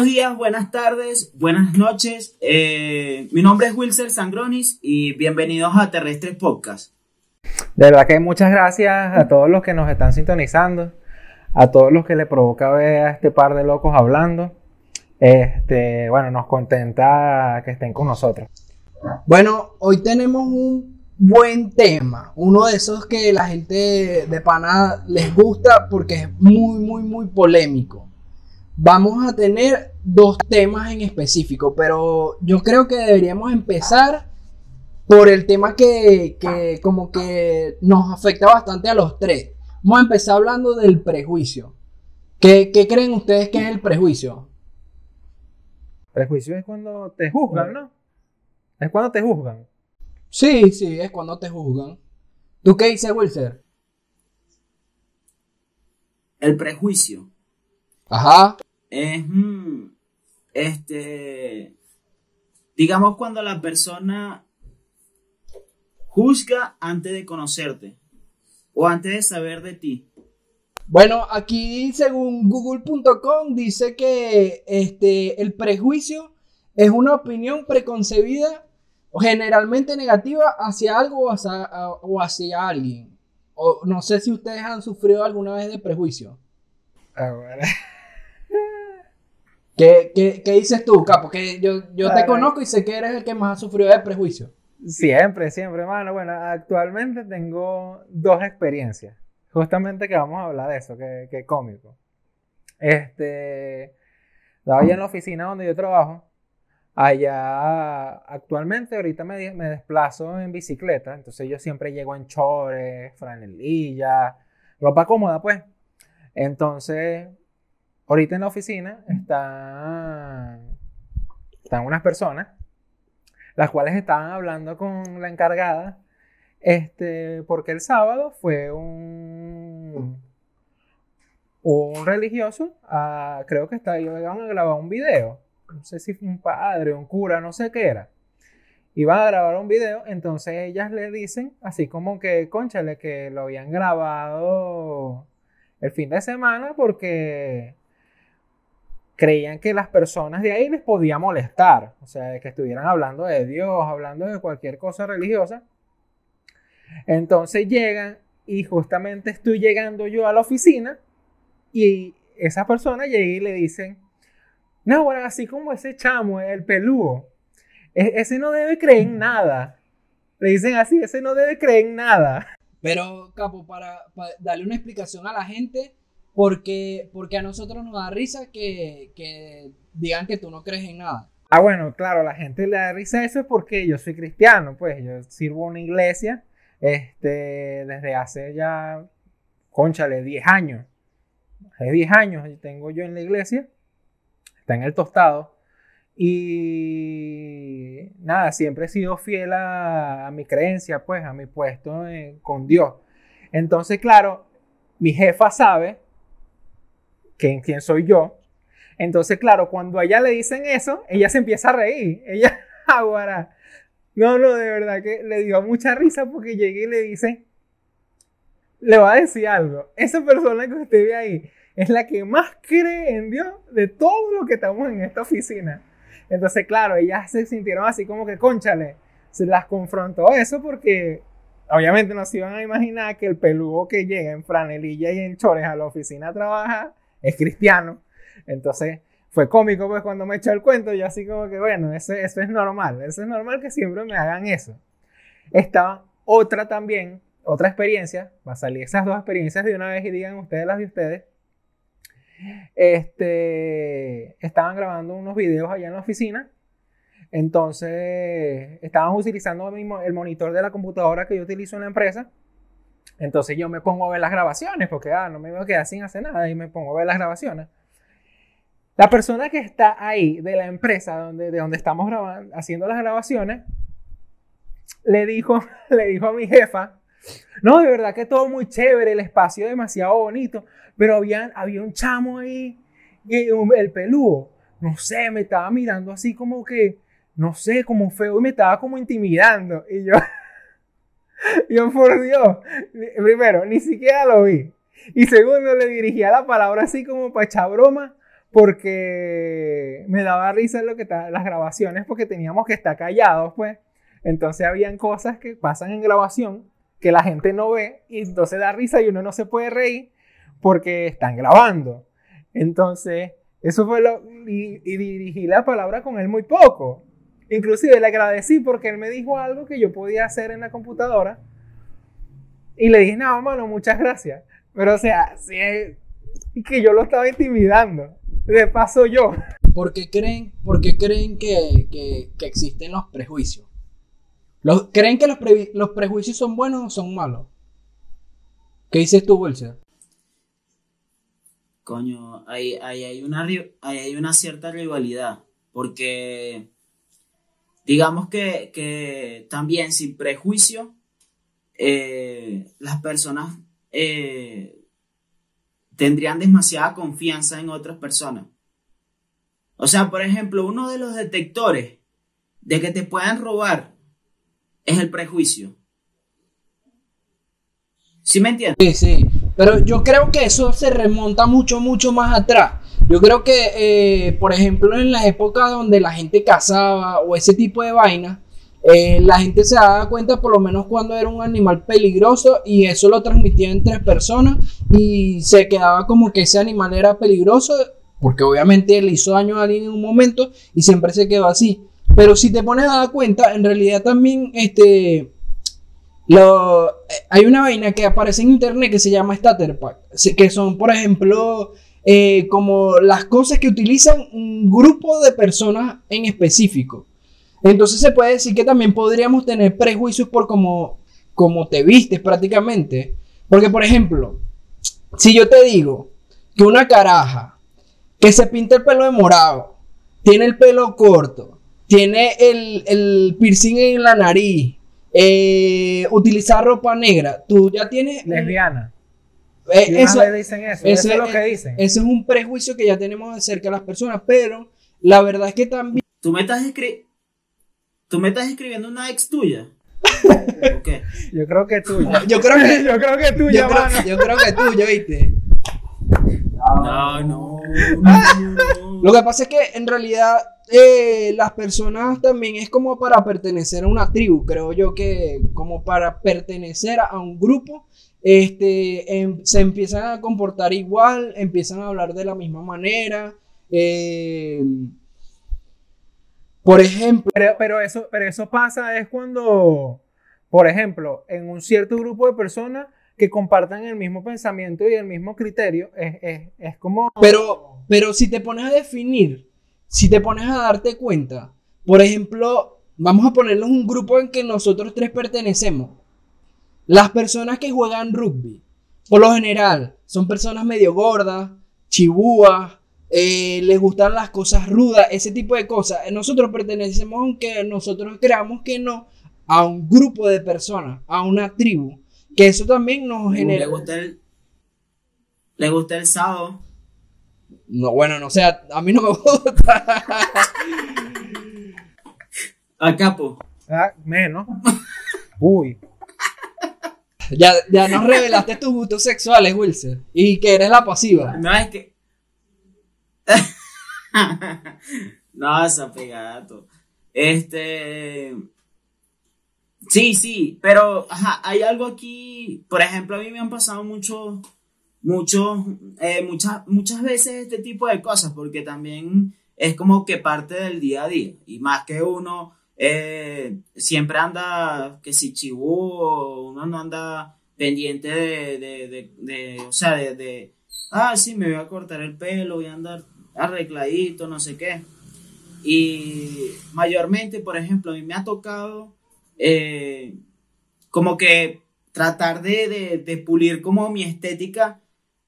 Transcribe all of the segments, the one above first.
Buenos días, buenas tardes, buenas noches. Eh, mi nombre es Wilser Sangronis y bienvenidos a Terrestres Podcast. De verdad que muchas gracias a todos los que nos están sintonizando, a todos los que le provoca ver a este par de locos hablando. Este, bueno, nos contenta que estén con nosotros. Bueno, hoy tenemos un buen tema, uno de esos que la gente de pana les gusta porque es muy, muy, muy polémico. Vamos a tener dos temas en específico, pero yo creo que deberíamos empezar por el tema que, que como que nos afecta bastante a los tres. Vamos a empezar hablando del prejuicio. ¿Qué, qué creen ustedes que es el prejuicio? Prejuicio es cuando te juzgan, ¿no? Es cuando te juzgan. Sí, sí, es cuando te juzgan. ¿Tú qué dices, Wilser? El prejuicio Ajá. Es, mm, este, digamos cuando la persona juzga antes de conocerte o antes de saber de ti. Bueno, aquí según google.com dice que este, el prejuicio es una opinión preconcebida o generalmente negativa hacia algo o hacia, o hacia alguien. O, no sé si ustedes han sufrido alguna vez de prejuicio. Ah, bueno. ¿Qué, qué, qué dices tú, Capo? Que yo, yo te conozco y sé que eres el que más ha sufrido de prejuicio. Siempre, siempre, hermano. Bueno, actualmente tengo dos experiencias. Justamente que vamos a hablar de eso, que, que cómico. Este, estaba allá en la oficina donde yo trabajo. Allá, actualmente, ahorita me, me desplazo en bicicleta. Entonces yo siempre llego en chores, franelilla, ropa cómoda, pues. Entonces, ahorita en la oficina están, están unas personas las cuales estaban hablando con la encargada, este, porque el sábado fue un, un religioso, creo que está, iban a grabar un video, no sé si fue un padre, un cura, no sé qué era. Iban a grabar un video, entonces ellas le dicen, así como que, conchale, que lo habían grabado el fin de semana porque creían que las personas de ahí les podía molestar, o sea, que estuvieran hablando de Dios, hablando de cualquier cosa religiosa. Entonces llegan y justamente estoy llegando yo a la oficina y esa persona llega y le dicen, no, bueno, así como ese chamo, el peludo, e- ese no debe creer en nada. Le dicen así, ese no debe creer en nada. Pero, Capo, para darle una explicación a la gente, porque, porque a nosotros nos da risa que, que digan que tú no crees en nada. Ah, bueno, claro, la gente le da risa eso porque yo soy cristiano, pues yo sirvo una iglesia este, desde hace ya, conchale, 10 años. Hace 10 años tengo yo en la iglesia, está en el tostado. Y nada, siempre he sido fiel a, a mi creencia, pues, a mi puesto en- con Dios. Entonces, claro, mi jefa sabe quién, quién soy yo. Entonces, claro, cuando a ella le dicen eso, ella se empieza a reír. Ella, aguara. No, no, de verdad que le dio mucha risa porque llegué y le dice, le va a decir algo. Esa persona que usted ve ahí es la que más cree en Dios de todo lo que estamos en esta oficina. Entonces, claro, ellas se sintieron así como que, conchale, se las confrontó eso porque obviamente no se iban a imaginar que el peludo que llega en franelilla y en chores a la oficina a trabajar es cristiano. Entonces, fue cómico pues cuando me echó el cuento, yo así como que, bueno, eso, eso es normal, eso es normal que siempre me hagan eso. Estaba otra también, otra experiencia, va a salir esas dos experiencias de una vez y digan ustedes las de ustedes. Este, estaban grabando unos videos allá en la oficina, entonces estaban utilizando el monitor de la computadora que yo utilizo en la empresa. Entonces yo me pongo a ver las grabaciones, porque ah, no me voy a quedar sin hacer nada y me pongo a ver las grabaciones. La persona que está ahí de la empresa donde, de donde estamos grabando, haciendo las grabaciones, le dijo, le dijo a mi jefa, no, de verdad que todo muy chévere, el espacio demasiado bonito, pero había, había un chamo ahí, el peludo, no sé, me estaba mirando así como que, no sé, como feo y me estaba como intimidando. Y yo, yo por Dios, primero, ni siquiera lo vi. Y segundo, le dirigía la palabra así como para echar broma, porque me daba risa lo que las grabaciones porque teníamos que estar callados, pues. Entonces habían cosas que pasan en grabación que la gente no ve y entonces da risa y uno no se puede reír porque están grabando. Entonces, eso fue lo... Y dirigí la palabra con él muy poco. Inclusive le agradecí porque él me dijo algo que yo podía hacer en la computadora. Y le dije, no, mano, muchas gracias. Pero o sea, sí, y que yo lo estaba intimidando. De paso yo. ¿Por qué creen, por creen que, que, existen los prejuicios? Los, ¿Creen que los, los, prejuicios son buenos o son malos? ¿Qué dices tú, Wilson? Coño, ahí, hay una, hay una cierta rivalidad. Porque digamos que, que también sin prejuicio, eh, las personas eh, tendrían demasiada confianza en otras personas. O sea, por ejemplo, uno de los detectores de que te puedan robar es el prejuicio. ¿Sí me entiendes? Sí, sí. Pero yo creo que eso se remonta mucho, mucho más atrás. Yo creo que, eh, por ejemplo, en la época donde la gente cazaba o ese tipo de vainas, eh, la gente se daba cuenta por lo menos cuando era un animal peligroso y eso lo transmitía en tres personas y se quedaba como que ese animal era peligroso porque obviamente le hizo daño a alguien en un momento y siempre se quedó así. Pero si te pones a dar cuenta, en realidad también este, eh, hay una vaina que aparece en internet que se llama Pack, que son por ejemplo eh, como las cosas que utilizan un grupo de personas en específico. Entonces se puede decir que también podríamos tener prejuicios por cómo, como te vistes prácticamente. Porque, por ejemplo, si yo te digo que una caraja que se pinta el pelo de morado, tiene el pelo corto, tiene el, piercing en la nariz, eh, utilizar ropa negra, tú ya tienes... Lesbiana. Eh, eso, dicen eso, eso es lo que dicen. Ese es un prejuicio que ya tenemos acerca de las personas, pero la verdad es que también... Tú me estás escribiendo ¿Tú me estás escribiendo una ex tuya? qué? Yo creo que tuya. Yo creo que, yo creo que tuya, yo creo, yo creo que tuya, ¿viste? No, no, Lo que pasa es que en realidad eh, las personas también es como para pertenecer a una tribu. Creo yo que como para pertenecer a un grupo, este, em, se empiezan a comportar igual, empiezan a hablar de la misma manera. Eh, por ejemplo. Pero, eso, pero eso pasa es cuando, por ejemplo, en un cierto grupo de personas que compartan el mismo pensamiento y el mismo criterio, es, como... Pero, pero si te pones a definir, si te pones a darte cuenta, por ejemplo, vamos a ponernos un grupo en que nosotros tres pertenecemos. Las personas que juegan rugby, por lo general, son personas medio gordas, chibúas, eh, les gustan las cosas rudas, ese tipo de cosas. Nosotros pertenecemos, aunque nosotros creamos que no, a un grupo de personas, a una tribu, que eso también nos genera... ¿Le gusta el, ¿le gusta el sábado? No, bueno, no sé, a mí no me gusta. A capo. Ah, menos. Uy. Ya, ya nos revelaste tus gustos sexuales, Wilson. Y que eres la pasiva. No, es que no, esa pegato. Este. Sí, sí, pero hay algo aquí. Por ejemplo, a mí me han pasado mucho, mucho, eh, muchas, muchas veces este tipo de cosas, porque también es como que parte del día a día. Y más que uno eh, siempre anda, que si chibú, uno no anda pendiente de, de, de o sea, de, ah, sí, me voy a cortar el pelo, voy a andar arregladito, no sé qué. Y mayormente, por ejemplo, a mí me ha tocado eh, como que tratar de, pulir como mi estética,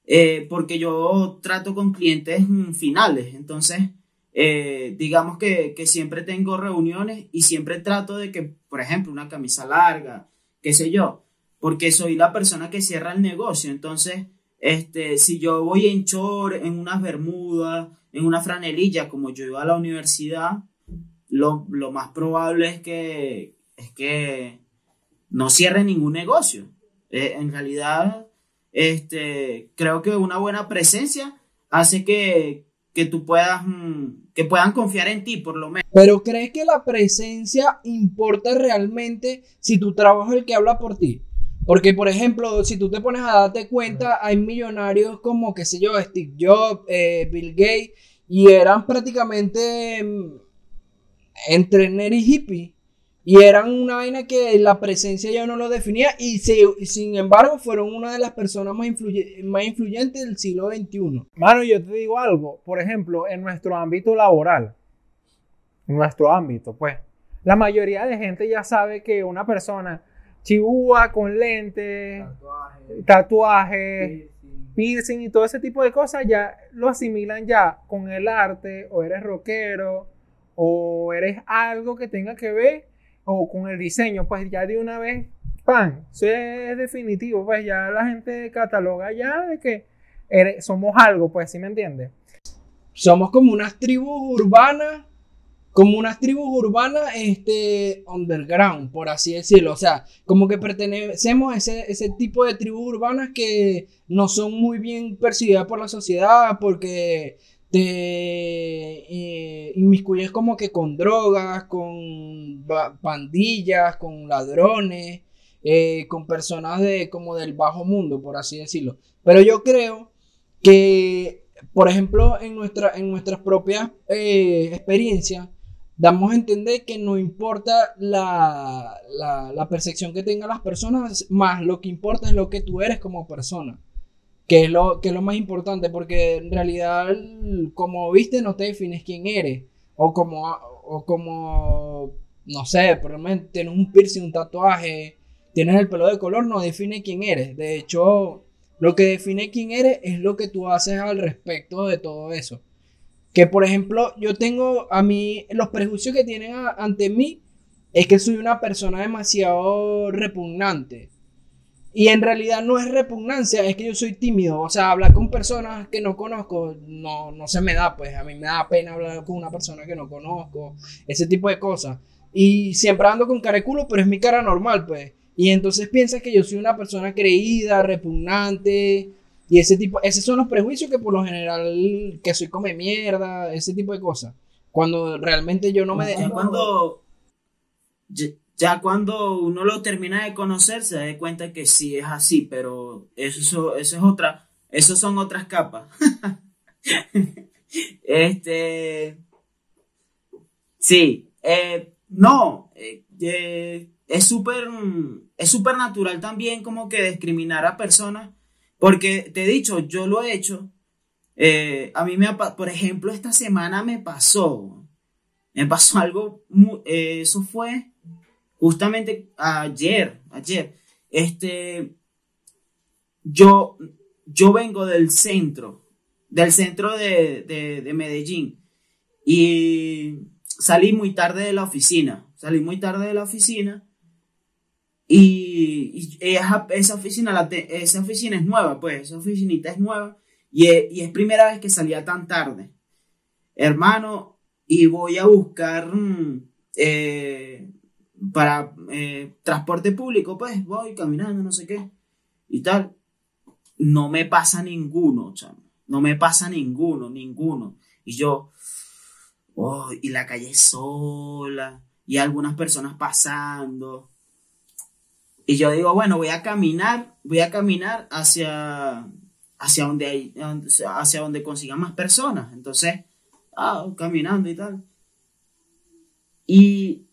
eh, porque yo trato con clientes finales, entonces eh, digamos que, que, siempre tengo reuniones y siempre trato de que, por ejemplo, una camisa larga, qué sé yo, porque soy la persona que cierra el negocio, entonces este, si yo voy en short, en unas bermudas, en una franelilla, como yo iba a la universidad, lo, más probable es que, es que no cierre ningún negocio. Eh, en realidad, este, creo que una buena presencia hace que, que tú puedas, mm, que puedan confiar en ti, por lo menos. Pero ¿crees que la presencia importa realmente si tu trabajo es el que habla por ti? Porque, por ejemplo, si tú te pones a darte cuenta, hay millonarios como, qué sé yo, Steve Jobs, eh, Bill Gates, y eran prácticamente mm, entre nerd y hippie. Y eran una vaina que la presencia ya no lo definía y, sin embargo fueron una de las personas más, más influyentes del siglo XXI. Mano, yo te digo algo, por ejemplo, en nuestro ámbito laboral, en nuestro ámbito, pues, la mayoría de gente ya sabe que una persona chibúa con lentes, tatuaje, tatuaje piercing y todo ese tipo de cosas ya lo asimilan ya con el arte o eres rockero o eres algo que tenga que ver o con el diseño, pues ya de una vez, pan, eso es definitivo, pues ya la gente cataloga ya de que somos algo, pues, ¿sí me entiendes? Somos como unas tribus urbanas, como unas tribus urbanas, este, underground, por así decirlo, o sea, como que pertenecemos a ese, ese tipo de tribus urbanas que no son muy bien percibidas por la sociedad, porque te eh, inmiscuyes como que con drogas, con pandillas, con ladrones, eh, con personas de como del bajo mundo, por así decirlo. Pero yo creo que, por ejemplo, en, nuestra, en nuestras propias eh, experiencias, damos a entender que no importa la, la percepción que tengan las personas, más lo que importa es lo que tú eres como persona que es lo, que es lo más importante, porque en realidad, como viste, no te defines quién eres, o como, o como no sé, ejemplo, tienes un piercing, un tatuaje, tienes el pelo de color, no define quién eres. De hecho, lo que define quién eres es lo que tú haces al respecto de todo eso. Que por ejemplo, yo tengo a mí, los prejuicios que tienen ante mí es que soy una persona demasiado repugnante. Y en realidad no es repugnancia, es que yo soy tímido. O sea, hablar con personas que no conozco no, no se me da, pues a mí me da pena hablar con una persona que no conozco, ese tipo de cosas. Y siempre ando con cara de culo, pero es mi cara normal, pues. Y entonces piensas que yo soy una persona creída, repugnante, y ese tipo, esos son los prejuicios que por lo general, que soy come mierda, ese tipo de cosas. Cuando realmente yo no me dejo. Cuando ya cuando uno lo termina de conocer se da cuenta que sí es así, pero eso, eso es otra, eso son otras capas. este, sí, eh, no, eh, eh, es súper, natural también como que discriminar a personas, porque te he dicho, yo lo he hecho. a mí me, por ejemplo, esta semana me pasó, me pasó algo, eso fue Justamente ayer, ayer, este, yo, yo vengo del centro, del centro de, Medellín. Y salí muy tarde de la oficina, salí muy tarde de la oficina. Y, esa, oficina, esa oficina es nueva, pues, esa oficinita es nueva. Y es, primera vez que salía tan tarde. Hermano, y voy a buscar mm, eh, para eh, transporte público, pues voy caminando, no sé qué, y tal. No me pasa ninguno, chamo. No me pasa ninguno, ninguno. Y yo, oh, y la calle sola, y algunas personas pasando. Y yo digo, bueno, voy a caminar, voy a caminar hacia, hacia donde hay, hacia donde consigan más personas. Entonces, ah, caminando y tal. Y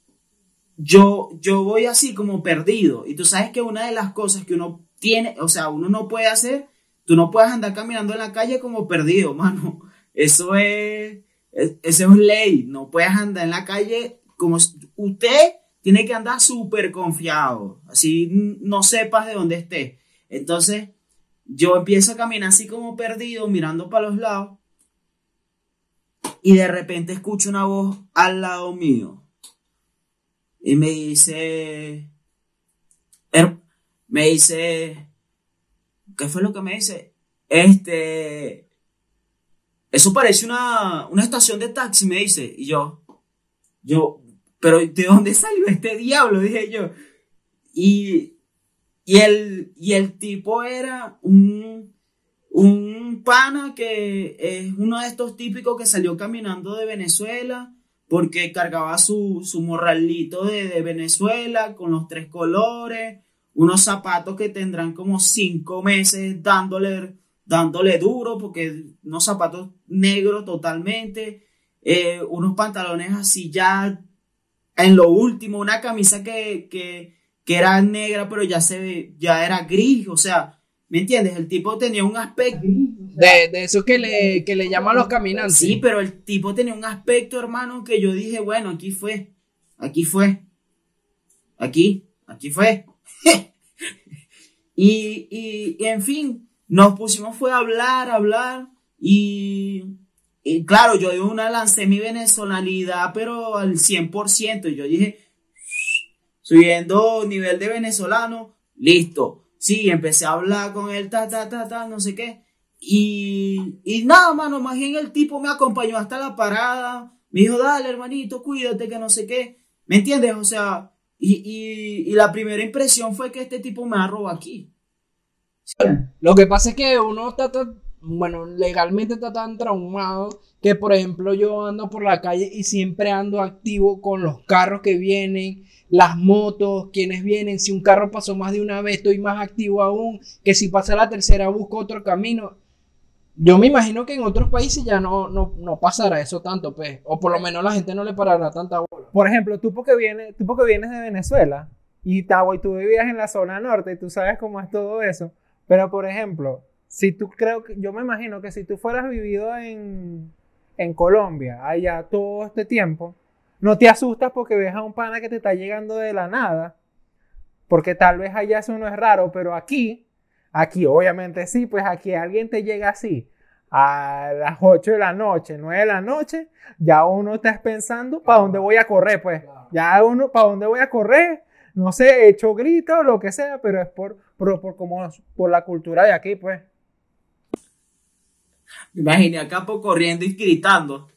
yo, yo voy así como perdido. Y tú sabes que una de las cosas que uno tiene, o sea, uno no puede hacer, tú no puedes andar caminando en la calle como perdido, mano. Eso es, eso es ley. No puedes andar en la calle como usted tiene que andar súper confiado. Así no sepas de dónde esté. Entonces, yo empiezo a caminar así como perdido, mirando para los lados. Y de repente escucho una voz al lado mío y me dice, me dice, ¿qué fue lo que me dice? Este, eso parece una, una estación de taxi, me dice. Y yo, yo, pero ¿de dónde salió este diablo? Dije yo. Y, y, el, y el tipo era un, un pana que es uno de estos típicos que salió caminando de Venezuela porque cargaba su, su morralito de, de Venezuela con los tres colores, unos zapatos que tendrán como cinco meses dándole, dándole duro, porque unos zapatos negros totalmente, eh, unos pantalones así ya en lo último, una camisa que, que, que era negra, pero ya se ya era gris, o sea, ¿Me entiendes? El tipo tenía un aspecto. De, de eso que le, que le llaman los caminantes. Sí, pero el tipo tenía un aspecto, hermano, que yo dije, bueno, aquí fue. Aquí fue. Aquí. Aquí fue. y, y, y, en fin, nos pusimos fue a hablar, a hablar. Y, y claro, yo de una lancé mi venezolanidad, pero al 100%. Y yo dije, subiendo nivel de venezolano, listo Sí, empecé a hablar con él, ta, ta, ta, ta, no sé qué. Y, y nada, mano, más bien el tipo me acompañó hasta la parada. Me dijo, dale, hermanito, cuídate, que no sé qué. ¿Me entiendes? O sea, y, y, la primera impresión fue que este tipo me arroba aquí. Lo que pasa es que uno está tan, bueno, legalmente está tan traumado que, por ejemplo, yo ando por la calle y siempre ando activo con los carros que vienen, las motos, quienes vienen. Si un carro pasó más de una vez, estoy más activo aún. Que si pasa la tercera, busco otro camino. Yo me imagino que en otros países ya no, no, no pasará eso tanto, pues. O por lo menos la gente no le parará tanta bola. Por ejemplo, tú porque vienes, tú porque vienes de Venezuela y, y tú vivías en la zona norte y tú sabes cómo es todo eso. Pero, por ejemplo, si tú creo que, yo me imagino que si tú fueras vivido en, en Colombia allá todo este tiempo, no te asustas porque ves a un pana que te está llegando de la nada, porque tal vez allá eso no es raro, pero aquí, aquí obviamente sí, pues aquí alguien te llega así a las 8 de la noche, 9 de la noche, ya uno está pensando para dónde voy a correr, pues, ya uno para dónde voy a correr, no sé, he hecho gritos o lo que sea, pero es por, por, por, como, por la cultura de aquí, pues. Me imaginé a Capo corriendo y gritando.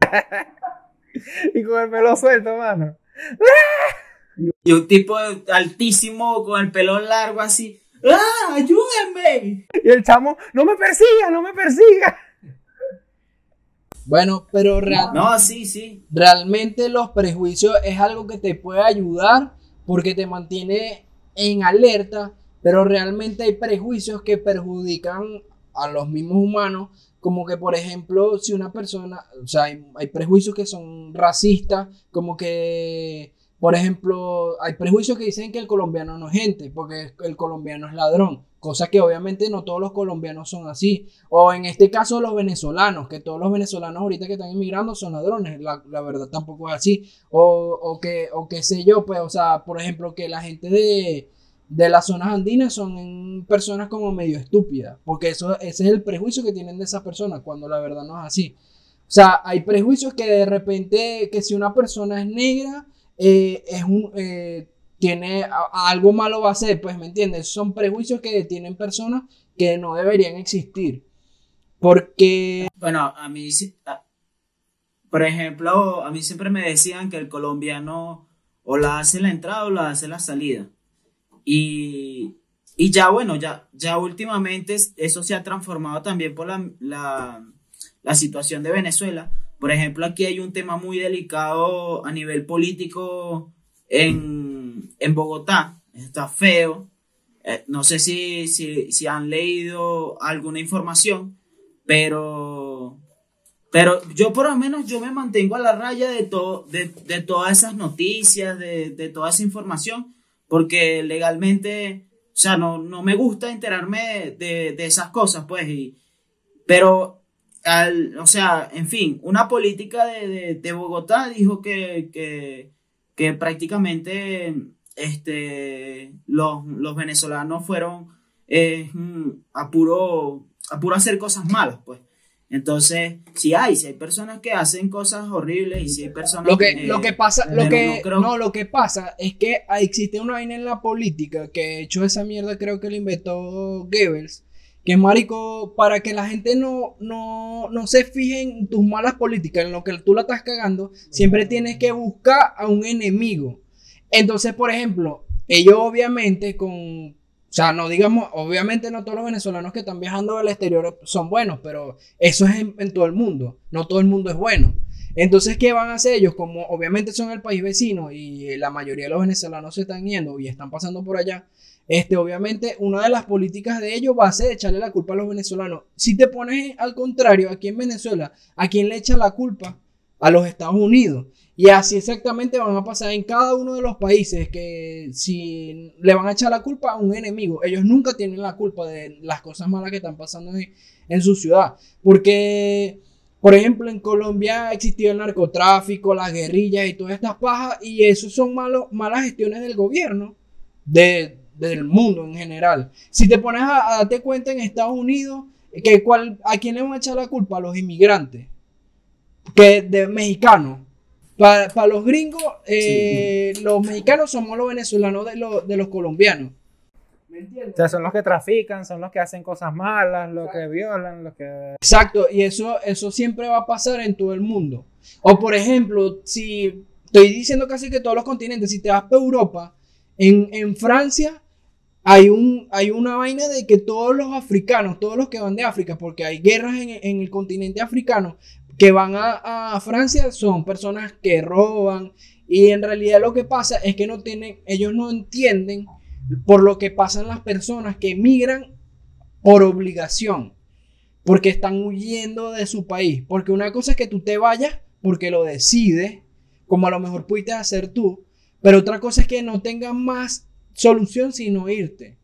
y con el pelo suelto, mano. Y un tipo altísimo con el pelo largo así. ¡Ah! ¡Ayúdenme! Y el chamo, no me persiga, no me persiga. Bueno, pero realmente. No, sí, sí. Realmente los prejuicios es algo que te puede ayudar porque te mantiene en alerta, pero realmente hay prejuicios que perjudican a los mismos humanos como que, por ejemplo, si una persona, o sea, hay, prejuicios que son racistas, como que, por ejemplo, hay prejuicios que dicen que el colombiano no es gente, porque el colombiano es ladrón, cosa que obviamente no todos los colombianos son así. O en este caso los venezolanos, que todos los venezolanos ahorita que están inmigrando son ladrones, la, verdad tampoco es así. O, o, que, o qué sé yo, pues, o sea, por ejemplo, que la gente de de las zonas andinas son personas como medio estúpidas, porque eso, ese es el prejuicio que tienen de esas personas, cuando la verdad no es así. O sea, hay prejuicios que de repente, que si una persona es negra, eh, es un, eh, tiene algo malo va a ser, pues, ¿me entiendes? Son prejuicios que tienen personas que no deberían existir. Porque... Bueno, a mí, por ejemplo, a mí siempre me decían que el colombiano o la hace la entrada o la hace la salida. Y, y ya bueno, ya, ya últimamente eso se ha transformado también por la, la, la, situación de Venezuela. Por ejemplo, aquí hay un tema muy delicado a nivel político en, en Bogotá. Está feo. Eh, no sé si, si, si, han leído alguna información, pero, pero yo por lo menos yo me mantengo a la raya de, todo, de, de todas esas noticias, de, de toda esa información porque legalmente, o sea, no, no me gusta enterarme de, de, esas cosas, pues, pero, al, o sea, en fin, una política de, de Bogotá dijo que, que, que, prácticamente este, los, los venezolanos fueron eh, a, puro, a puro hacer cosas malas, pues. Entonces, si hay, si hay personas que hacen cosas horribles y si hay personas lo que, lo que pasa, lo que no, lo que pasa es que existe una vaina en la política que de hecho esa mierda creo que lo inventó Goebbels, que marico para que la gente no, no, no se fije en tus malas políticas, en lo que tú la estás cagando, siempre tienes que buscar a un enemigo. Entonces, por ejemplo, ellos obviamente con sea, no digamos, obviamente no todos los venezolanos que están viajando al exterior son buenos, pero eso es en, en todo el mundo. No todo el mundo es bueno. Entonces, ¿qué van a hacer ellos? Como obviamente son el país vecino y la mayoría de los venezolanos se están yendo y están pasando por allá, este, obviamente, una de las políticas de ellos va a ser echarle la culpa a los venezolanos. Si te pones al contrario, aquí en Venezuela, ¿a quién le echa la culpa? A los Estados Unidos. Y así exactamente van a pasar en cada uno de los países que si le van a echar la culpa a un enemigo, ellos nunca tienen la culpa de las cosas malas que están pasando en, en su ciudad. Porque, por ejemplo, en Colombia ha existido el narcotráfico, las guerrillas y todas estas pajas, y eso son malas gestiones del gobierno. De, del mundo en general. Si te pones a, darte cuenta en Estados Unidos, que cuál, ¿a quién le van a echar la culpa? A los inmigrantes, que de mexicanos. Para, los gringos, eh, los mexicanos somos los venezolanos de, los, de los colombianos. ¿Me entiendes? O sea, son los que trafican, son los que hacen cosas malas, los que violan, los que... Exacto, y eso, eso siempre va a pasar en todo el mundo. O por ejemplo, si estoy diciendo casi que todos los continentes, si te vas para Europa, en, en Francia hay, un, hay una vaina de que todos los africanos, todos los que van de África, porque hay guerras en, el continente africano, que van a, Francia son personas que roban. Y en realidad lo que pasa es que no tienen, ellos no entienden por lo que pasan las personas que emigran por obligación, porque están huyendo de su país, porque una cosa es que tú te vayas porque lo decides, como a lo mejor pudiste hacer tú, pero otra cosa es que no tengan más solución sino irte.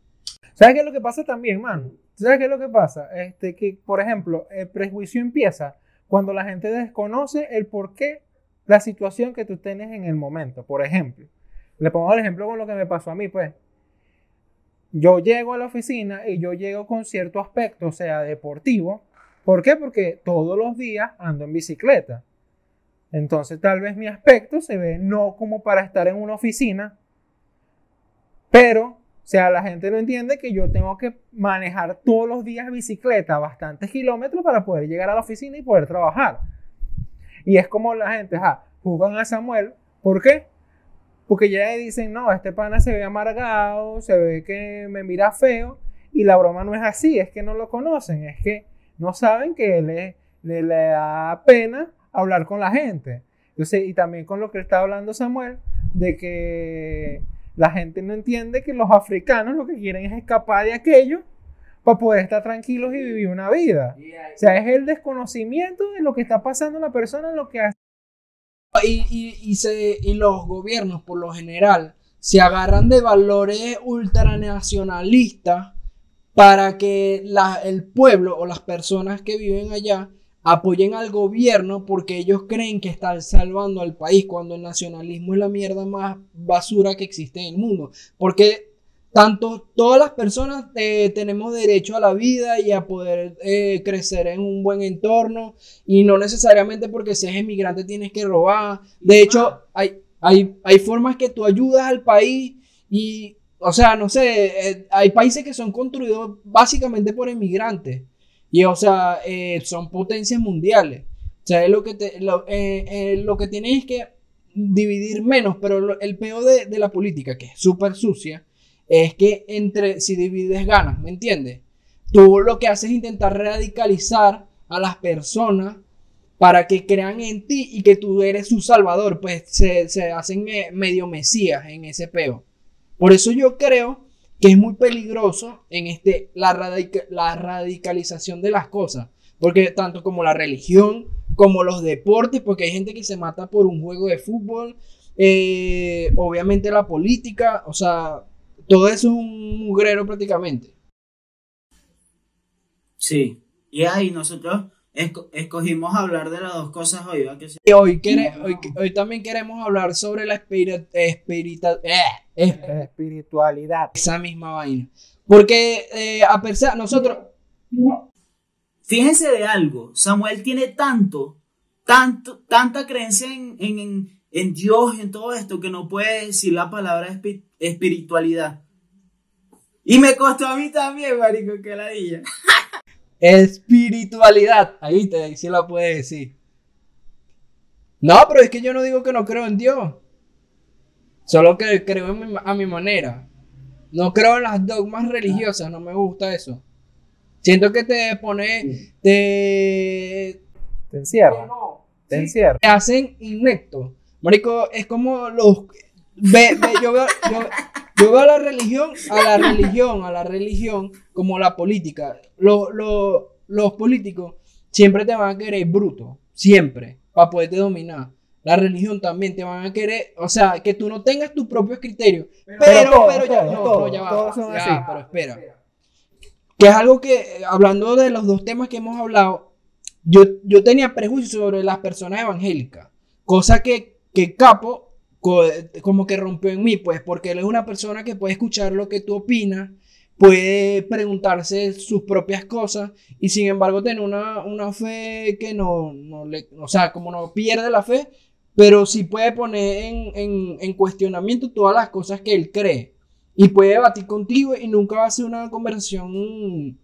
¿Sabes qué es lo que pasa también, mano? ¿Sabes qué es lo que pasa? Este, que, por ejemplo, el prejuicio empieza cuando la gente desconoce el por qué la situación que tú tienes en el momento. Por ejemplo, le pongo el ejemplo con lo que me pasó a mí, pues. Yo llego a la oficina y yo llego con cierto aspecto, sea, deportivo. ¿Por qué? Porque todos los días ando en bicicleta. Entonces, tal vez mi aspecto se ve no como para estar en una oficina, pero, o sea, la gente no entiende que yo tengo que manejar todos los días bicicleta bastantes kilómetros para poder llegar a la oficina y poder trabajar. Y es como la gente, ja, juzgan a Samuel. ¿Por qué? Porque ya dicen, no, este pana se ve amargado, se ve que me mira feo. Y la broma no es así, es que no lo conocen, es que no saben que le, le, le da pena hablar con la gente. Entonces, y también con lo que está hablando Samuel, de que la gente no entiende que los africanos lo que quieren es escapar de aquello para poder estar tranquilos y vivir una vida. O sea, es el desconocimiento de lo que está pasando la persona, lo que hace. Y, y, se, y los gobiernos, por lo general, se agarran de valores ultranacionalistas para que la, el pueblo o las personas que viven allá apoyen al gobierno porque ellos creen que están salvando al país cuando el nacionalismo es la mierda más basura que existe en el mundo. Porque tanto todas las personas eh, tenemos derecho a la vida y a poder eh, crecer en un buen entorno y no necesariamente porque seas inmigrante tienes que robar. De hecho, hay, hay, hay formas que tú ayudas al país y, o sea, no sé, eh, hay países que son construidos básicamente por inmigrantes. Y o sea, eh, son potencias mundiales. O sea, lo que, te, lo, eh, eh, lo que tienes es que dividir menos, pero el peor de, de la política, que es súper sucia, es que entre si divides ganas, ¿me entiendes? Tú lo que haces es intentar radicalizar a las personas para que crean en ti y que tú eres su salvador, pues se, se hacen medio mesías en ese peo. Por eso yo creo que es muy peligroso en este, la, la radicalización de las cosas. Porque tanto como la religión, como los deportes, porque hay gente que se mata por un juego de fútbol, eh, obviamente la política, o sea, todo eso es un mugrero prácticamente. Sí, y ahí nosotros escogimos hablar de las dos cosas hoy. Y hoy, hoy, también queremos hablar sobre la eh, espiritualidad. Esa misma vaina. Porque eh, a pesar, nosotros... Fíjense de algo, Samuel tiene tanto, tanto, tanta creencia en, en, en Dios, en todo esto, que no puede decir la palabra espiritualidad. Y me costó a mí también, marico, que la dilla. Espiritualidad. Ahí te ahí sí la puedes decir. No, pero es que yo no digo que no creo en Dios. Solo que creo a mi manera. No creo en las dogmas religiosas, no me gusta eso. Siento que te pone, te, Te encierra. Te Sí, encierra. te hacen inecto. Marico, es como los... Ve, ve, yo, veo, yo, yo veo a la religión, a la religión, a la religión como la política. Lo- lo- los políticos siempre te van a querer bruto, siempre, para poderte dominar. La religión también te van a querer, o sea, que tú no tengas tus propios criterios. Pero, pero, ya, no, ya va, todos son ya, así. pero espera. Que es algo que, hablando de los dos temas que hemos hablado, yo, yo tenía prejuicios sobre las personas evangélicas, cosa que, que Capo como que rompió en mí, pues, porque él es una persona que puede escuchar lo que tú opinas, puede preguntarse sus propias cosas y sin embargo tener una, una fe que no, no le, o sea, como no pierde la fe, pero sí puede poner en, en, en cuestionamiento todas las cosas que él cree y puede debatir contigo y nunca va a ser una conversación,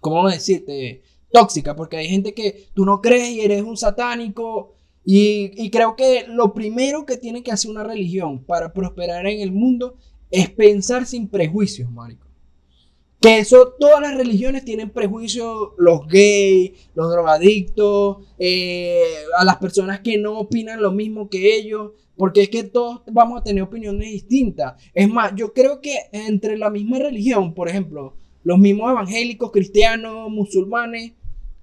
¿cómo decirte? Tóxica, porque hay gente que tú no crees y eres un satánico. Y, creo que lo primero que tiene que hacer una religión para prosperar en el mundo es pensar sin prejuicios, marico. Que eso, todas las religiones tienen prejuicios, los gays, los drogadictos, eh, a las personas que no opinan lo mismo que ellos, porque es que todos vamos a tener opiniones distintas. Es más, yo creo que entre la misma religión, por ejemplo, los mismos evangélicos, cristianos, musulmanes,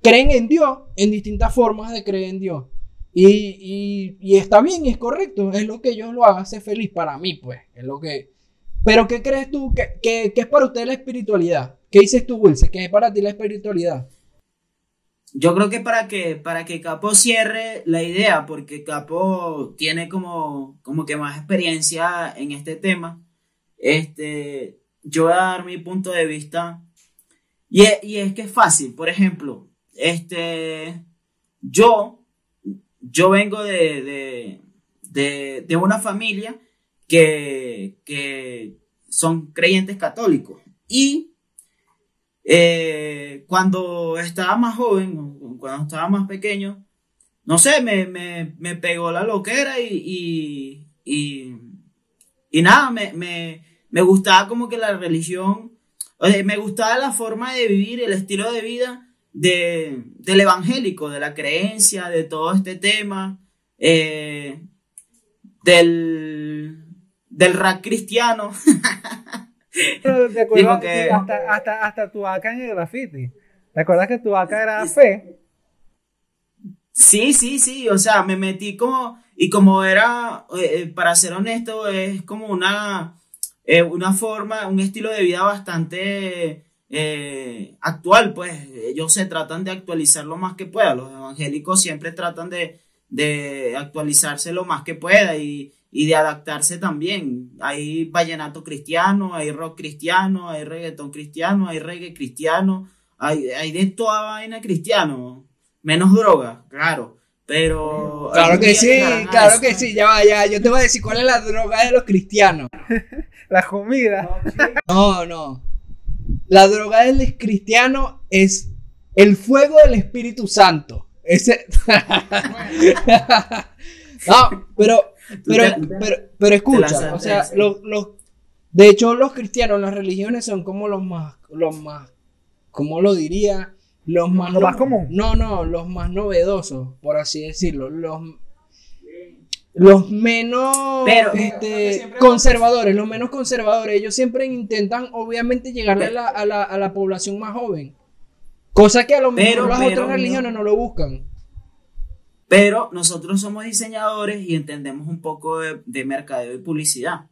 creen en Dios en distintas formas de creer en Dios. Y, y, está bien, es correcto, es lo que ellos lo hace feliz para mí, pues, es lo que... Pero ¿qué crees tú que, que, que es para usted la espiritualidad? ¿Qué dices tú, Wilson? ¿Qué es para ti la espiritualidad? Yo creo que para que, para que Capo cierre la idea, porque Capo tiene como, como que más experiencia en este tema, este, yo voy a dar mi punto de vista. Y y es que es fácil, por ejemplo, este, yo, yo vengo de, de, de, de una familia que, que son creyentes católicos. Y eh, cuando estaba más joven, cuando estaba más pequeño, no sé, me, me, me pegó la loquera y, y, y, y nada, me, me, me gustaba como que la religión, o sea, me gustaba la forma de vivir, el estilo de vida de, del evangélico, de la creencia, de todo este tema, eh, del, del rap cristiano. Pero te acuerdas que que- hasta, hasta, hasta tu acá en el graffiti. ¿Te acuerdas que tu acá era fe? Sí, sí, sí, o sea, me metí como, y como era, eh, eh, para ser honesto, es como una, eh, una forma, un estilo de vida bastante eh, actual, pues ellos se tratan de actualizar lo más que puedan, los evangélicos siempre tratan de, de actualizarse lo más que pueda y, y de adaptarse también. Hay vallenato cristiano, hay rock cristiano, hay reggaetón cristiano, hay reggae cristiano, hay, hay de toda vaina cristiano menos droga, claro, pero... Claro que sí, claro eso. que sí, ya va, ya, yo te voy a decir cuál es la droga de los cristianos. La comida. No, no. La droga del cristiano es el fuego del Espíritu Santo. Ese. no, pero, pero, pero, pero escucha, o sea, los, los, de hecho, los cristianos, las religiones son como los más, los más, ¿cómo lo diría? Los más, Lo no- más común. No, no, los más novedosos, por así decirlo. Los, los menos Pero- este, conservadores, los menos conservadores, ellos siempre intentan, obviamente, llegarle a la, a la, a la población más joven. Cosa que a lo mejor Pero- las otras religiones no lo buscan. Pero nosotros somos diseñadores y entendemos un poco de, de mercadeo y publicidad.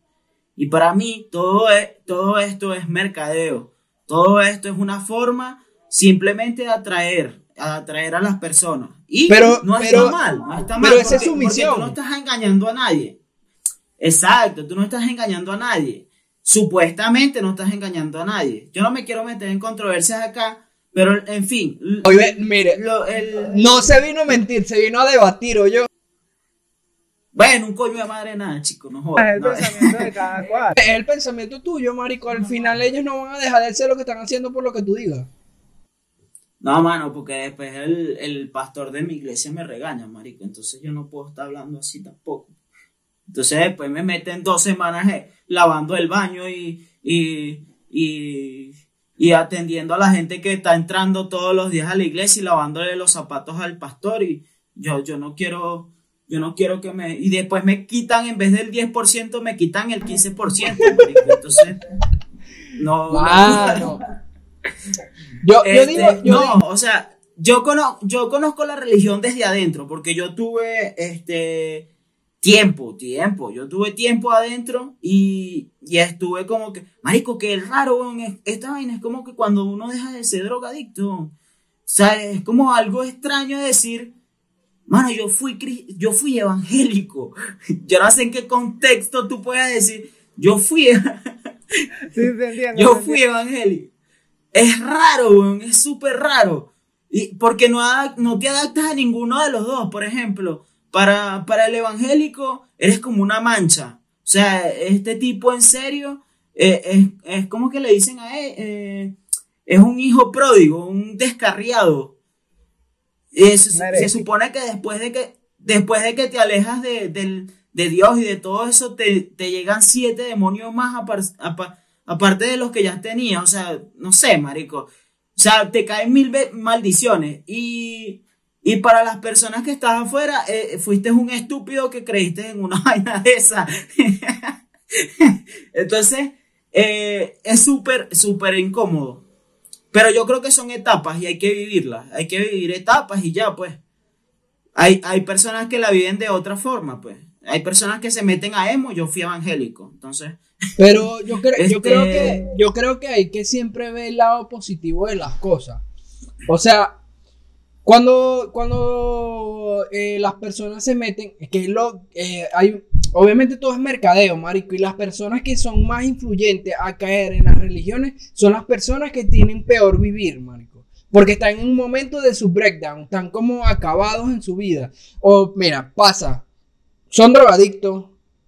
Y para mí todo, es, todo esto es mercadeo. Todo esto es una forma simplemente de atraer, a atraer a las personas. Y Pero- no pero- está mal, no está pero mal. esa es su misión. tú no estás engañando a nadie. Exacto, tú no estás engañando a nadie. Supuestamente no estás engañando a nadie. Yo no me quiero meter en controversias acá, pero en fin. Oye, mire, lo- el- no se vino a mentir, se vino a debatir, o yo. Bueno, un coño de madre nada, chico, no Es jodas. el no. pensamiento de cada cual. Es el pensamiento tuyo, marico. Al final ellos no van a dejar de hacer lo que están haciendo por lo que tú digas. No, mano, porque después el, el pastor de mi iglesia me regaña, marico. Entonces yo no puedo estar hablando así tampoco. Entonces después me meten dos semanas eh, lavando el baño y, y, y, atendiendo a la gente que está entrando todos los días a la iglesia y lavándole los zapatos al pastor y yo, yo no quiero, yo no quiero que me, y después me quitan, en vez del 10%, me quitan el 15%, entonces, no, no. Yo, este, digo, no, o sea, yo, yo conozco la religión desde adentro, porque yo tuve, este, tiempo, tiempo. Yo tuve tiempo adentro y, y estuve como que, marico, que raro, esta vaina es como que cuando uno deja de ser drogadicto, o sea, es como algo extraño decir, mano, yo fui, yo fui evangélico. Yo no sé en qué contexto tú puedas decir, yo fui, yo fui evangélico. Es raro, es súper raro. Y porque no, no te adaptas a ninguno de los dos, por ejemplo para, para el evangélico eres como una mancha. O sea, este tipo en serio eh, es, como que le dicen a él, eh, es un hijo pródigo, un descarriado. se, supone que después de que, después de que te alejas de, Dios y de todo eso, te, llegan siete demonios más aparte de los que ya tenías. O sea, no sé, marico. O sea, te caen mil maldiciones. Y y para las personas que estás afuera, eh, fuiste un estúpido que creíste en una vaina de esa. Entonces, eh, es súper, súper incómodo. Pero yo creo que son etapas y hay que vivirlas. Hay que vivir etapas y ya, pues. Hay, hay personas que la viven de otra forma, pues. Hay personas que se meten a emo, yo fui evangélico, entonces. Pero yo, creo, yo, creo que, este yo creo que hay que siempre ver el lado positivo de las cosas. O sea, cuando, cuando eh, las personas se meten, es que lo, eh, hay, obviamente todo es mercadeo, marico, y las personas que son más influyentes a caer en las religiones son las personas que tienen peor vivir, marico. Porque están en un momento de su breakdown, están como acabados en su vida. O, mira, pasa, son drogadictos,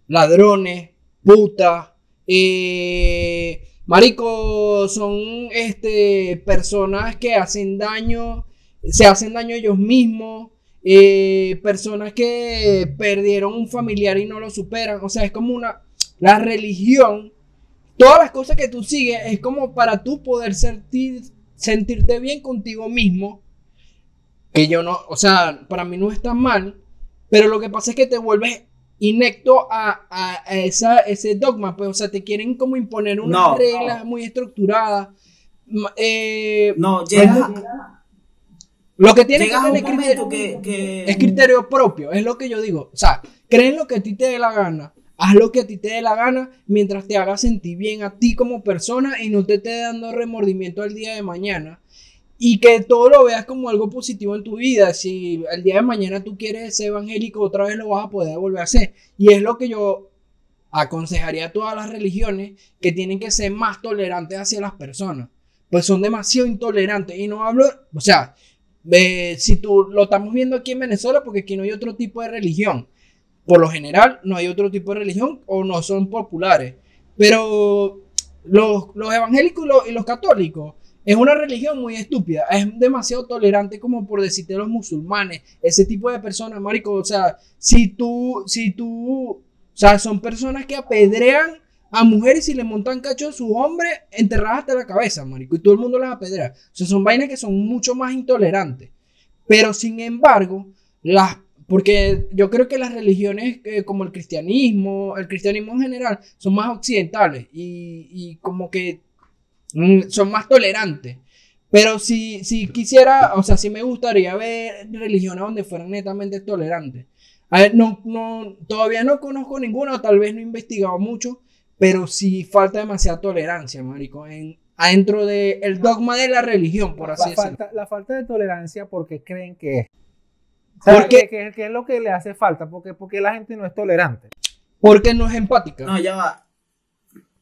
ladrones, putas, eh, marico, son este, personas que hacen daño se hacen daño ellos mismos, eh, personas que perdieron un familiar y no lo superan, o sea, es como una, la religión, todas las cosas que tú sigues es como para tú poder sentir, sentirte bien contigo mismo, que yo no, o sea, para mí no está mal, pero lo que pasa es que te vuelves inecto a, esa, ese dogma, pues, o sea, te quieren como imponer unas reglas muy estructuradas. Eh, no, llega, lo que tiene que tener criterio, que, es criterio propio, es lo que yo digo. O sea, creen lo que a ti te dé la gana. Haz lo que a ti te dé la gana mientras te haga sentir bien a ti como persona y no te esté dando remordimiento al día de mañana. Y que todo lo veas como algo positivo en tu vida. Si el día de mañana tú quieres ser evangélico, otra vez lo vas a poder volver a hacer. Y es lo que yo aconsejaría a todas las religiones que tienen que ser más tolerantes hacia las personas. Pues son demasiado intolerantes. Y no hablo, o sea, si tú lo estamos viendo aquí en Venezuela, porque aquí no hay otro tipo de religión. Por lo general, no hay otro tipo de religión o no son populares. Pero los, evangélicos y los, católicos es una religión muy estúpida. Es demasiado tolerante como por decirte los musulmanes. Ese tipo de personas, marico. O sea, si tú, si tú, o sea, son personas que apedrean a mujeres y le montan cacho a su hombre enterradas hasta la cabeza, marico, y todo el mundo las apedrea. O sea, son vainas que son mucho más intolerantes. Pero sin embargo, las porque yo creo que las religiones eh, como el cristianismo, el cristianismo en general, son más occidentales y, como que son más tolerantes. Pero si, si quisiera, o sea, si me gustaría ver religiones donde fueran netamente tolerantes. A ver, no, no, todavía no conozco ninguna, tal vez no he investigado mucho, pero sí falta demasiada tolerancia, marico, en, adentro del dogma de la religión, por así decirlo. la falta de tolerancia porque creen que es. porque, ¿qué, es lo que le hace falta? Porque, porque la gente no es tolerante. Porque no es empática. No, ya va.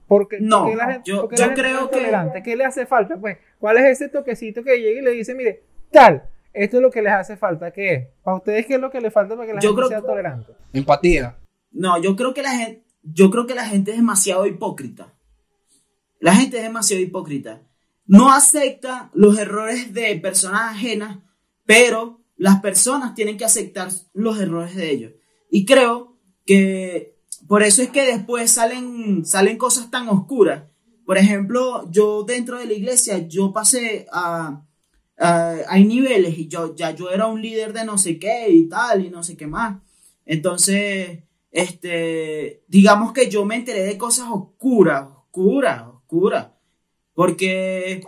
Porque, no, la gente, yo, creo que... Tolerante. ¿Qué le hace falta? Pues, ¿cuál es ese toquecito que llega y le dice, mire, tal, esto es lo que les hace falta? ¿Qué es? ¿Para ustedes qué es lo que le falta para que la gente sea tolerante? Empatía. No, yo creo que la gente, yo creo que la gente es demasiado hipócrita. La gente es demasiado hipócrita. No acepta los errores de personas ajenas, pero las personas tienen que aceptar los errores de ellos. Y creo que por eso es que después salen, salen cosas tan oscuras por ejemplo, yo dentro de la iglesia, yo pasé a, hay niveles y yo ya yo era un líder de no sé qué y tal y no sé qué más. Entonces, este, digamos que yo me enteré de cosas oscuras, oscuras, oscuras, porque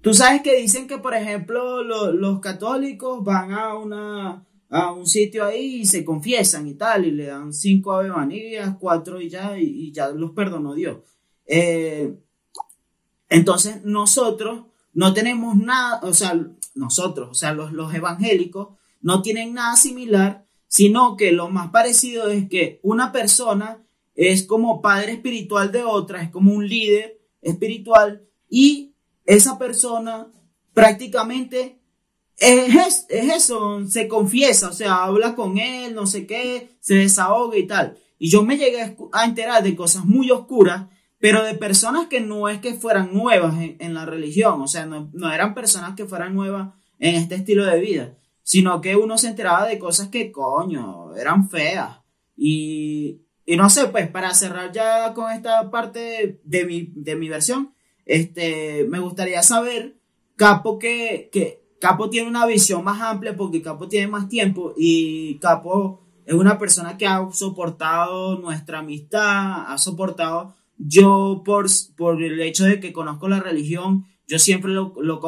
tú sabes que dicen que, por ejemplo, los católicos van a una a un sitio ahí y se confiesan y tal, y le dan cinco Ave cuatro y ya, y, ya los perdonó Dios. Eh, entonces, nosotros no tenemos nada, o sea, nosotros, o sea, los, los evangélicos no tienen nada similar, sino que lo más parecido es que una persona es como padre espiritual de otra, es como un líder espiritual, y esa persona prácticamente es, eso, se confiesa, o sea, habla con él, no sé qué, se desahoga y tal. Y yo me llegué a enterar de cosas muy oscuras, pero de personas que no es que fueran nuevas en, la religión, o sea, no, eran personas que fueran nuevas en este estilo de vida, sino que uno se enteraba de cosas que, coño, eran feas. Y, y no sé, pues para cerrar ya con esta parte de mi, de mi versión, este, me gustaría saber, Capo, que, que Capo tiene una visión más amplia porque Capo tiene más tiempo y Capo es una persona que ha soportado nuestra amistad, ha soportado yo por, por el hecho de que conozco la religión, yo siempre lo, lo,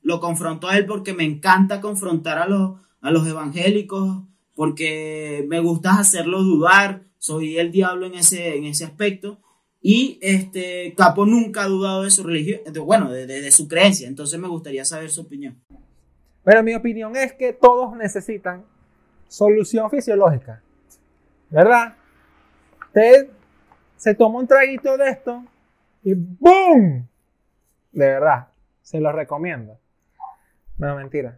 lo confronto a él porque me encanta confrontar a los, a los evangélicos, porque me gusta hacerlo dudar, soy el diablo en ese, en ese aspecto. Y este Capo nunca ha dudado de su religión, bueno, de su creencia, entonces me gustaría saber su opinión. Pero mi opinión es que todos necesitan solución fisiológica. ¿Verdad? Usted se toma un traguito de esto y ¡boom! De verdad, se lo recomiendo. No, mentira.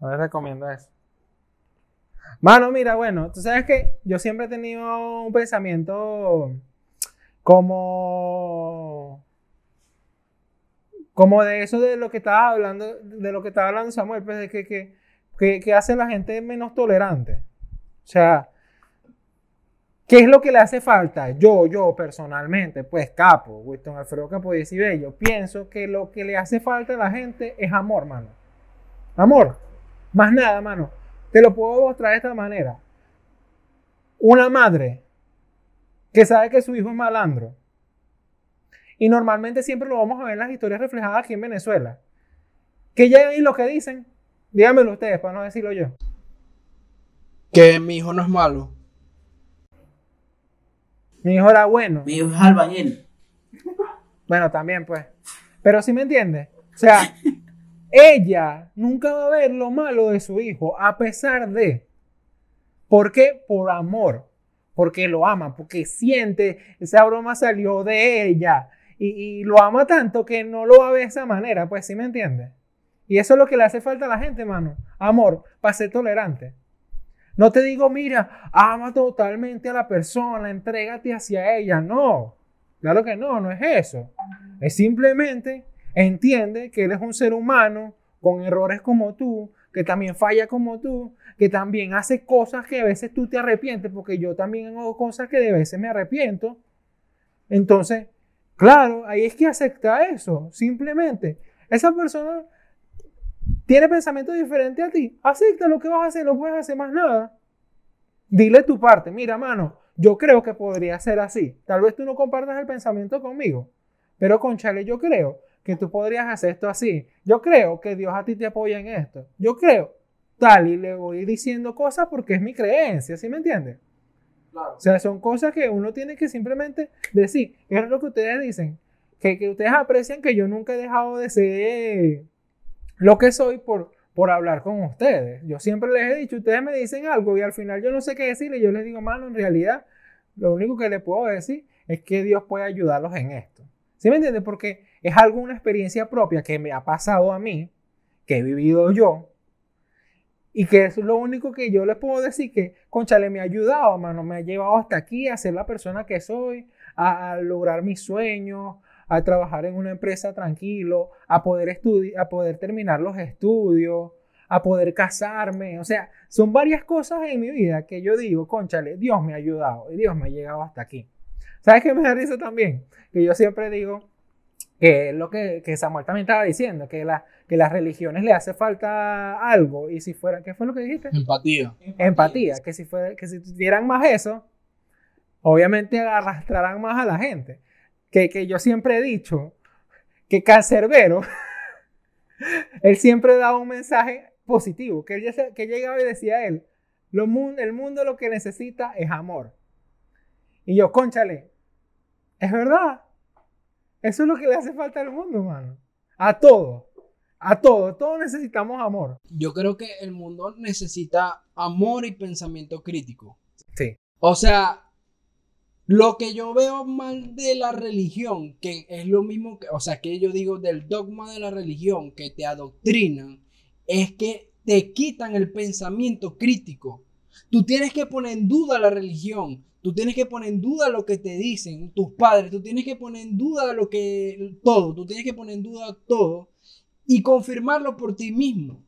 No les recomiendo eso. Mano, mira, bueno, tú sabes que yo siempre he tenido un pensamiento como como de eso de lo que estaba hablando, de lo que estaba hablando Samuel, pues de que, que, que, hace la gente menos tolerante. O sea, ¿qué es lo que le hace falta? Yo, yo personalmente, pues Capo, Winston Alfredo Capo y yo pienso que lo que le hace falta a la gente es amor, mano. Amor. Más nada, mano. Te lo puedo mostrar de esta manera. Una madre que sabe que su hijo es malandro y normalmente siempre lo vamos a ver en las historias reflejadas aquí en Venezuela. ¿Qué llegan y lo que dicen? Díganmelo ustedes para no decirlo yo. Que mi hijo no es malo. Mi hijo era bueno. Mi hijo es albañil. Bueno, también pues. Pero sí me entiende. O sea, ella nunca va a ver lo malo de su hijo a pesar de... ¿Por qué? Por amor. Porque lo ama, porque siente, esa broma salió de ella y, lo ama tanto que no lo va de esa manera, pues sí me entiendes. Y eso es lo que le hace falta a la gente, mano. Amor, para ser tolerante. No te digo, mira, ama totalmente a la persona, entrégate hacia ella. No, claro que no, no es eso. Es simplemente entiende que él es un ser humano con errores como tú, que también falla como tú, que también hace cosas que a veces tú te arrepientes, porque yo también hago cosas que de veces me arrepiento. Entonces, Claro, ahí es que acepta eso, simplemente. Esa persona tiene pensamiento diferente a ti. Acepta lo que vas a hacer, no puedes hacer más nada. Dile tu parte. Mira, mano, yo creo que podría ser así. Tal vez tú no compartas el pensamiento conmigo, pero con Chale yo creo que tú podrías hacer esto así. Yo creo que Dios a ti te apoya en esto. Yo creo. Tal, y le voy diciendo cosas porque es mi creencia, ¿sí me entiendes? O sea, son cosas que uno tiene que simplemente decir. Es lo que ustedes dicen. Que, que ustedes aprecian que yo nunca he dejado de ser lo que soy por, por hablar con ustedes. Yo siempre les he dicho, ustedes me dicen algo y al final yo no sé qué decirle. Yo les digo, mano, en realidad, lo único que les puedo decir es que Dios puede ayudarlos en esto. ¿Sí me entienden? Porque es algo, una experiencia propia que me ha pasado a mí, que he vivido yo, y que es lo único que yo les puedo decir que, conchale, me ha ayudado, mano, me ha llevado hasta aquí a ser la persona que soy, a, lograr mis sueños, a trabajar en una empresa tranquilo, a poder a poder terminar los estudios, a poder casarme. O sea, son varias cosas en mi vida que yo digo, conchale, Dios me ha ayudado y Dios me ha llegado hasta aquí. ¿Sabes qué me da risa también? Que yo siempre digo, que es lo que, que, Samuel también estaba diciendo, que, la, que las religiones le hace falta algo, y si fuera, ¿qué fue lo que dijiste? Empatía. Empatía, que si, fuera, que si tuvieran más eso, obviamente arrastrarán más a la gente. Que, que yo siempre he dicho que Cancerbero, él siempre daba un mensaje positivo, que, él, que llegaba y decía él, lo, el mundo lo que necesita es amor. Y yo, conchale, es verdad. Eso es lo que le hace falta al mundo, mano. A todo. A todo. Todos necesitamos amor. Yo creo que el mundo necesita amor y pensamiento crítico. Sí. O sea, lo que yo veo mal de la religión, que es lo mismo que, o sea, que yo digo del dogma de la religión que te adoctrinan, es que te quitan el pensamiento crítico. Tú tienes que poner en duda la religión, tú tienes que poner en duda lo que te dicen tus padres, tú tienes que poner en duda lo que todo, tú tienes que poner en duda todo y confirmarlo por ti mismo.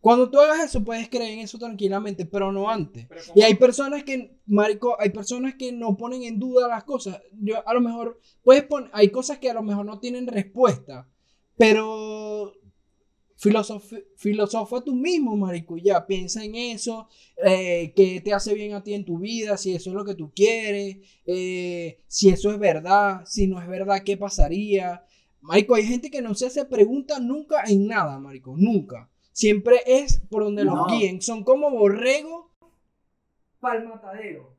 Cuando tú hagas eso, puedes creer en eso tranquilamente, pero no antes. y hay personas que, marico, hay personas que no ponen en duda las cosas. Yo, a lo mejor, puedes poner, hay cosas que a lo mejor no tienen respuesta, pero filosofa tú mismo, marico, ya piensa en eso, eh, que te hace bien a ti en tu vida, si eso es lo que tú quieres, eh, si eso es verdad, si no es verdad, ¿qué pasaría? Marico, hay gente que no se hace preguntas nunca en nada, marico, nunca. Siempre es por donde los guíen, son como borregos para el matadero.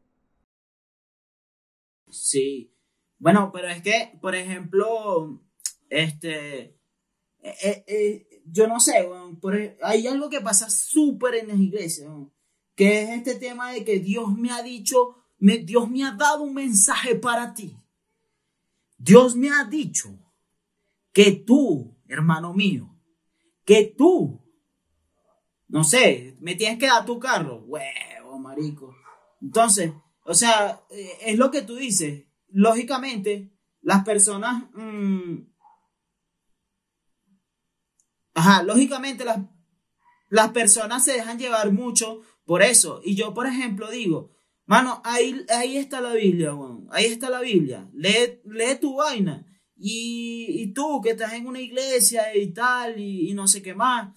Sí. Bueno, pero es que, por ejemplo, este... Eh, yo no sé, e, hay algo que pasa súper en las iglesias, que es este tema de que Dios me ha dicho, Dios me ha dado un mensaje para ti. Dios me ha dicho que tú, hermano mío, que tú, no sé, me tienes que dar tu carro, huevo, marico. Entonces, o sea, eh, es lo que tú dices. Lógicamente, las personas mm, Ajá, lógicamente las, las personas se dejan llevar mucho por eso. Y yo, por ejemplo, digo, mano, ahí, ahí está la Biblia, ahí está la Biblia. Lee, lee tu vaina. Y, tú que estás en una iglesia y tal, y, no sé qué más,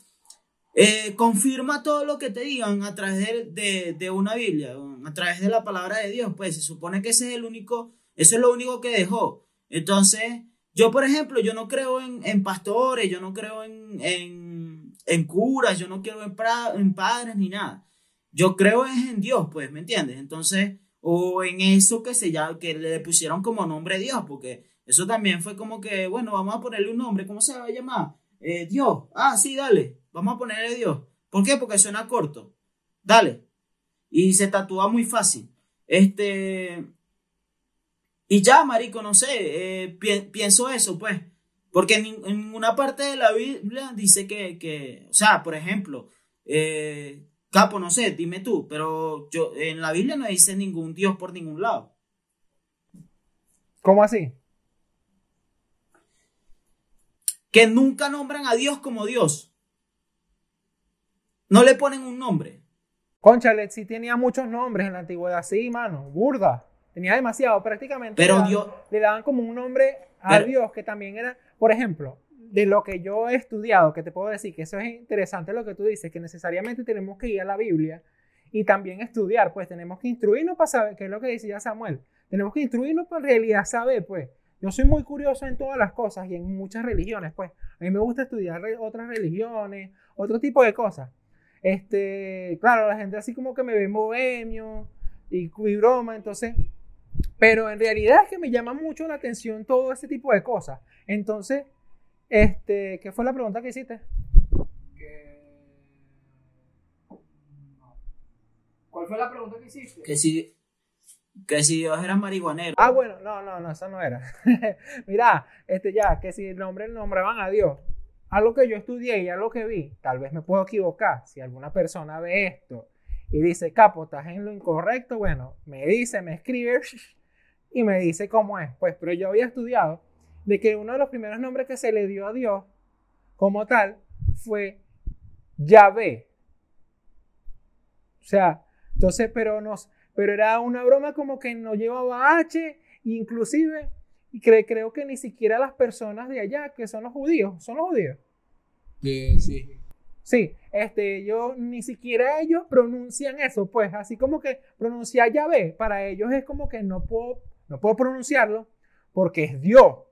eh, confirma todo lo que te digan a través de, de, una Biblia, a través de la palabra de Dios. Pues se supone que ese es el único, eso es lo único que dejó. Entonces, yo, por ejemplo, yo no creo en, pastores, yo no creo en, en, curas, yo no creo en, en, padres ni nada. Yo creo en Dios, pues, ¿me entiendes? Entonces, o en eso que se llama, que le pusieron como nombre Dios, porque eso también fue como que, bueno, vamos a ponerle un nombre, ¿cómo se va a llamar? Eh, Dios. Ah, sí, dale, vamos a ponerle Dios. ¿Por qué? Porque suena corto. Dale. Y se tatúa muy fácil. Este, y ya, marico, no sé, eh, pienso eso, pues. Porque en, una parte de la Biblia dice que, o sea, por ejemplo, eh, Capo, no sé, dime tú, pero yo en la Biblia no dice ningún Dios por ningún lado. ¿Cómo así? Que nunca nombran a Dios como Dios. No le ponen un nombre. Conchale, sí tenía muchos nombres en la antigüedad, sí, mano, burda. Tenía demasiado, prácticamente. Pero le, Dios, le daban como un nombre a Dios que también era, por ejemplo, de lo que yo he estudiado, que te puedo decir que eso es interesante lo que tú dices, que necesariamente tenemos que ir a la Biblia y también estudiar, pues tenemos que instruirnos para saber, qué es lo que decía Samuel, tenemos que instruirnos para en realidad saber, pues. Yo soy muy curioso en todas las cosas y en muchas religiones, pues. A mí me gusta estudiar otras religiones, otro tipo de cosas. Este, claro, la gente así como que me ve bohemio y, y broma, entonces pero en realidad es que me llama mucho la atención todo ese tipo de cosas. Entonces, este, ¿qué fue la pregunta que hiciste? ¿Cuál fue la pregunta que hiciste? Que si, que si Dios era marihuanero. Ah, bueno, no, no, no, eso no era. Mira, este ya, que si el nombre nombraban a Dios. Algo que yo estudié y algo que vi, tal vez me puedo equivocar. Si alguna persona ve esto y dice, capo, estás en lo incorrecto, bueno, me dice, me escribe y me dice cómo es. Pues, pero yo había estudiado de que uno de los primeros nombres que se le dio a Dios como tal fue Yahvé. O sea, entonces, pero nos, pero era una broma como que no llevaba H, inclusive Y cre- creo que ni siquiera las personas de allá, que son los judíos, son los judíos. sí. Sí, este, yo ni siquiera ellos pronuncian eso, pues, así como que pronunciar Yahvé, para ellos es como que no puedo, no puedo pronunciarlo porque es Dios. O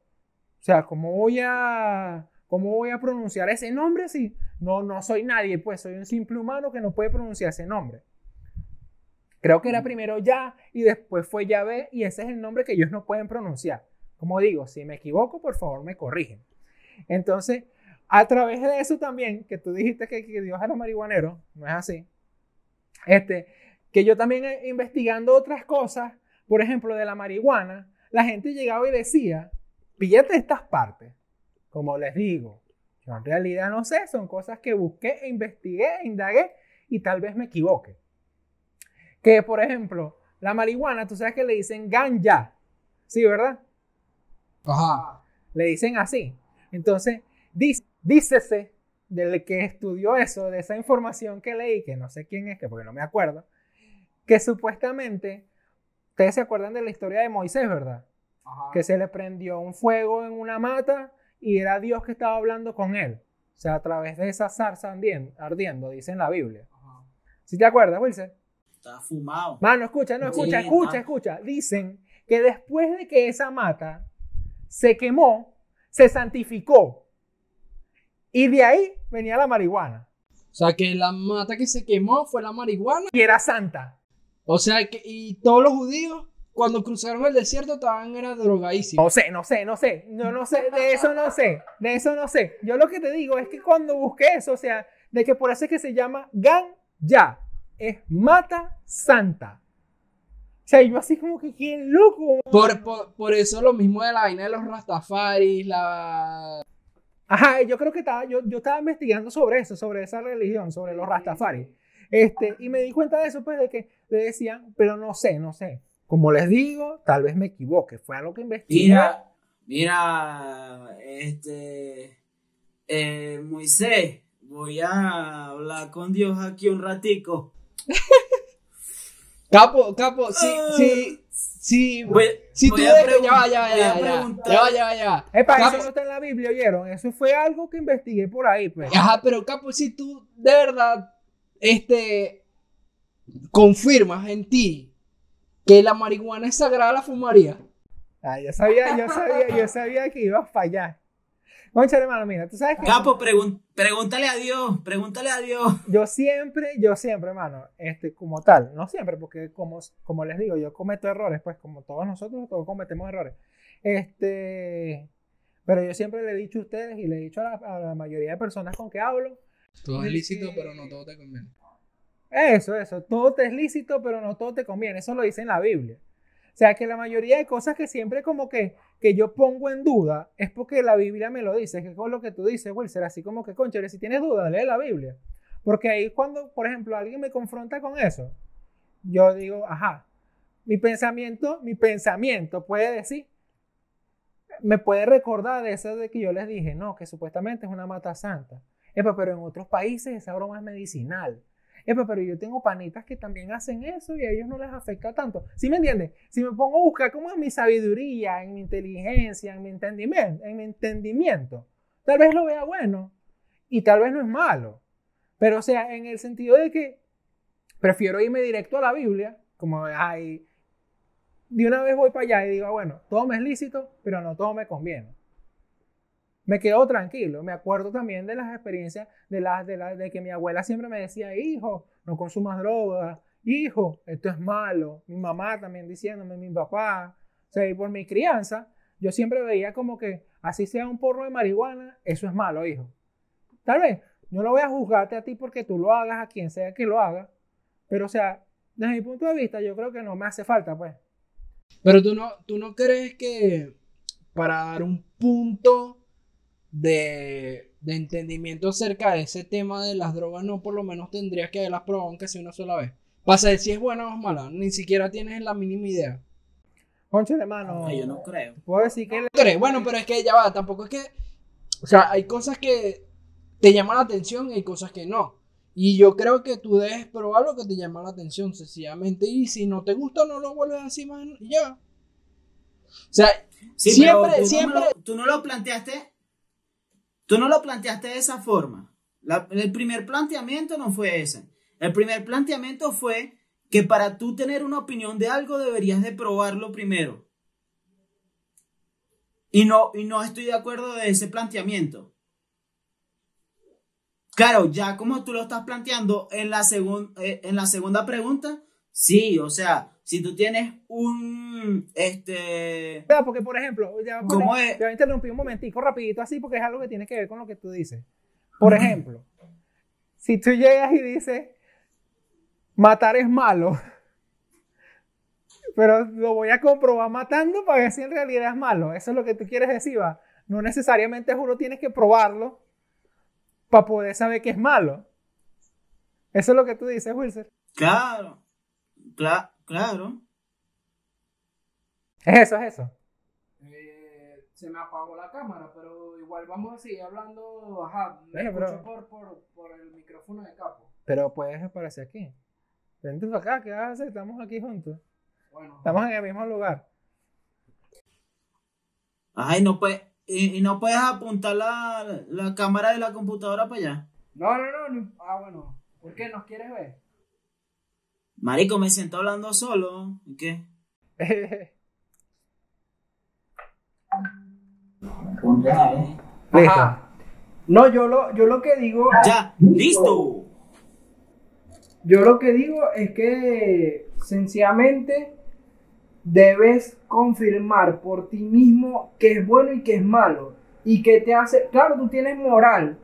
sea, ¿cómo voy a, cómo voy a pronunciar ese nombre así? No, no soy nadie, pues, soy un simple humano que no puede pronunciar ese nombre. Creo que era primero Ya y después fue Yahvé y ese es el nombre que ellos no pueden pronunciar. Como digo, si me equivoco, por favor me corrigen. Entonces, a través de eso también, que tú dijiste que, que Dios era marihuanero, no es así. Este, que yo también eh, investigando otras cosas, por ejemplo, de la marihuana, la gente llegaba y decía, píllate estas partes. Como les digo, yo en realidad no sé, son cosas que busqué, e investigué, indagué y tal vez me equivoque. Que, por ejemplo, la marihuana, tú sabes que le dicen ganja, ¿sí, verdad? Ajá. Le dicen así. Entonces, dice, dícese del que estudió eso, de esa información que leí, que no sé quién es, que porque no me acuerdo, que supuestamente, ustedes se acuerdan de la historia de Moisés, ¿verdad? Ajá. Que se le prendió un fuego en una mata y era Dios que estaba hablando con él. O sea, a través de esa zarza ardien- ardiendo, dice en la Biblia. Ajá. ¿Sí te acuerdas, Wilson? Está fumado. Mano, escucha, no, Sí, escucha, escucha, escucha. Dicen que después de que esa mata se quemó, se santificó. Y de ahí venía la marihuana. O sea que la mata que se quemó fue la marihuana. Y era santa. O sea que y todos los judíos cuando cruzaron el desierto estaban era drogadísimos. No sé, no sé, no sé. No, no sé, de eso no sé. De eso no sé. Yo lo que te digo es que cuando busqué eso, o sea, de que por eso es que se llama ganja. Es mata santa. O sea, yo así como que, qué loco. Por, por, por eso lo mismo de la vaina de los rastafaris, la... Ajá, yo creo que estaba, yo, yo estaba investigando sobre eso, sobre esa religión, sobre los Rastafari. Este, y me di cuenta de eso, pues, de que le decían, pero no sé, no sé. Como les digo, tal vez me equivoque. Fue algo que investigué. Mira, mira, este, eh, Moisés, voy a hablar con Dios aquí un ratico. Capo, capo, sí, sí, sí. Voy, Si voy tú ves que ya va, ya va, ya va, ya va, ya va, ya va, ya va. Epa, Capo, eso no está en la Biblia, ¿oyeron? Eso fue algo que investigué por ahí, pues. Ajá, pero Capo, si tú de verdad, este, confirmas en ti que la marihuana es sagrada, la fumaría. Ah, yo sabía, yo sabía, yo sabía que iba a fallar. Concha, hermano, mira, tú sabes que Capo, pregun- pregúntale a Dios, pregúntale a Dios. yo siempre, yo siempre, hermano, este, como tal, no siempre, porque como, como les digo, yo cometo errores, pues como todos nosotros, todos cometemos errores. Este, pero yo siempre le he dicho a ustedes y le he dicho a la, a la mayoría de personas con que hablo, Todo es lícito, pero no todo te conviene. Eso, eso. Todo te es lícito, pero no todo te conviene. Eso lo dice en la Biblia. Sea, que la mayoría de cosas que siempre como que, que yo pongo en duda es porque la Biblia me lo dice. Que con lo que tú dices, Wilson, así como que, concha, si tienes duda, lee la Biblia. Porque ahí cuando, por ejemplo, alguien me confronta con eso, yo digo, ajá, mi pensamiento, mi pensamiento puede decir, me puede recordar de eso de que yo les dije, no, que supuestamente es una mata santa. Pero en otros países esa broma es medicinal. Epa, pero yo tengo panitas que también hacen eso y a ellos no les afecta tanto. ¿Sí me entiendes? Si me pongo a buscar como en mi sabiduría, en mi inteligencia, en mi entendimiento, en mi entendimiento, tal vez lo vea bueno y tal vez no es malo. Pero o sea, en el sentido de que prefiero irme directo a la Biblia, como ay, de una vez voy para allá y digo, ah, bueno, todo me es lícito, pero no todo me conviene me quedo tranquilo. Me acuerdo también de las experiencias de, las de, la, de que mi abuela siempre me decía, hijo, no consumas drogas, hijo, esto es malo. Mi mamá también diciéndome, mi papá. O sea, y por mi crianza, yo siempre veía como que así sea un porro de marihuana, eso es malo, hijo. Tal vez, no lo voy a juzgarte a ti porque tú lo hagas, a quien sea que lo haga, pero o sea, desde mi punto de vista, yo creo que no me hace falta, pues. Pero tú no, tú no crees que para dar un punto de, de entendimiento acerca de ese tema de las drogas, no por lo menos tendrías que haberlas probado aunque sea una sola vez. Para saber si es buena o es mala, ni siquiera tienes la mínima idea. Concha, hermano. Ay, yo no creo. Puedo decir que. Bueno, pero es que ya va, tampoco es que. O sea, hay cosas que te llaman la atención y hay cosas que no. Y yo creo que tú debes probar lo que te llama la atención, sencillamente. Y si no te gusta, no lo vuelves así más y ya. O sea, Sí, siempre, tú, siempre. No lo, tú no lo planteaste. Tú no lo planteaste de esa forma. El primer planteamiento no fue ese. El primer planteamiento fue que para tú tener una opinión de algo deberías de probarlo primero. Y no, y no estoy de acuerdo de ese planteamiento. Claro, ya como tú lo estás planteando en la, segun- eh, en la segunda pregunta, sí, o sea, si tú tienes un, este, Vea, porque por ejemplo, ya, ¿Cómo te- es? te voy a interrumpir un momentico rapidito así porque es algo que tiene que ver con lo que tú dices. Por ejemplo, si tú llegas y dices, matar es malo, pero lo voy a comprobar matando para ver si en realidad es malo. Eso es lo que tú quieres decir, va. No necesariamente uno tienes que probarlo para poder saber que es malo. Eso es lo que tú dices, Wilson. Claro, cla- claro. Es eso, es eso. Eh, se me apagó la cámara, pero igual vamos a seguir hablando. Ajá, me Bueno, pero- escucho por, por, por el micrófono de capo. Pero puedes aparecer aquí. Vente para acá, ¿qué vas a hacer? Estamos aquí juntos. Bueno, Estamos en el mismo lugar. Ay, no puedes, y, y no puedes apuntar la, la cámara de la computadora para allá. no, no, no, no. Ah, bueno. ¿Por qué nos quieres ver? Marico, me siento hablando solo. ¿Y qué? Listo. No, yo lo, yo lo que digo. Ya, listo. Yo lo que digo es que sencillamente debes confirmar por ti mismo qué es bueno y qué es malo. Y que te hace, claro, tú tienes moral.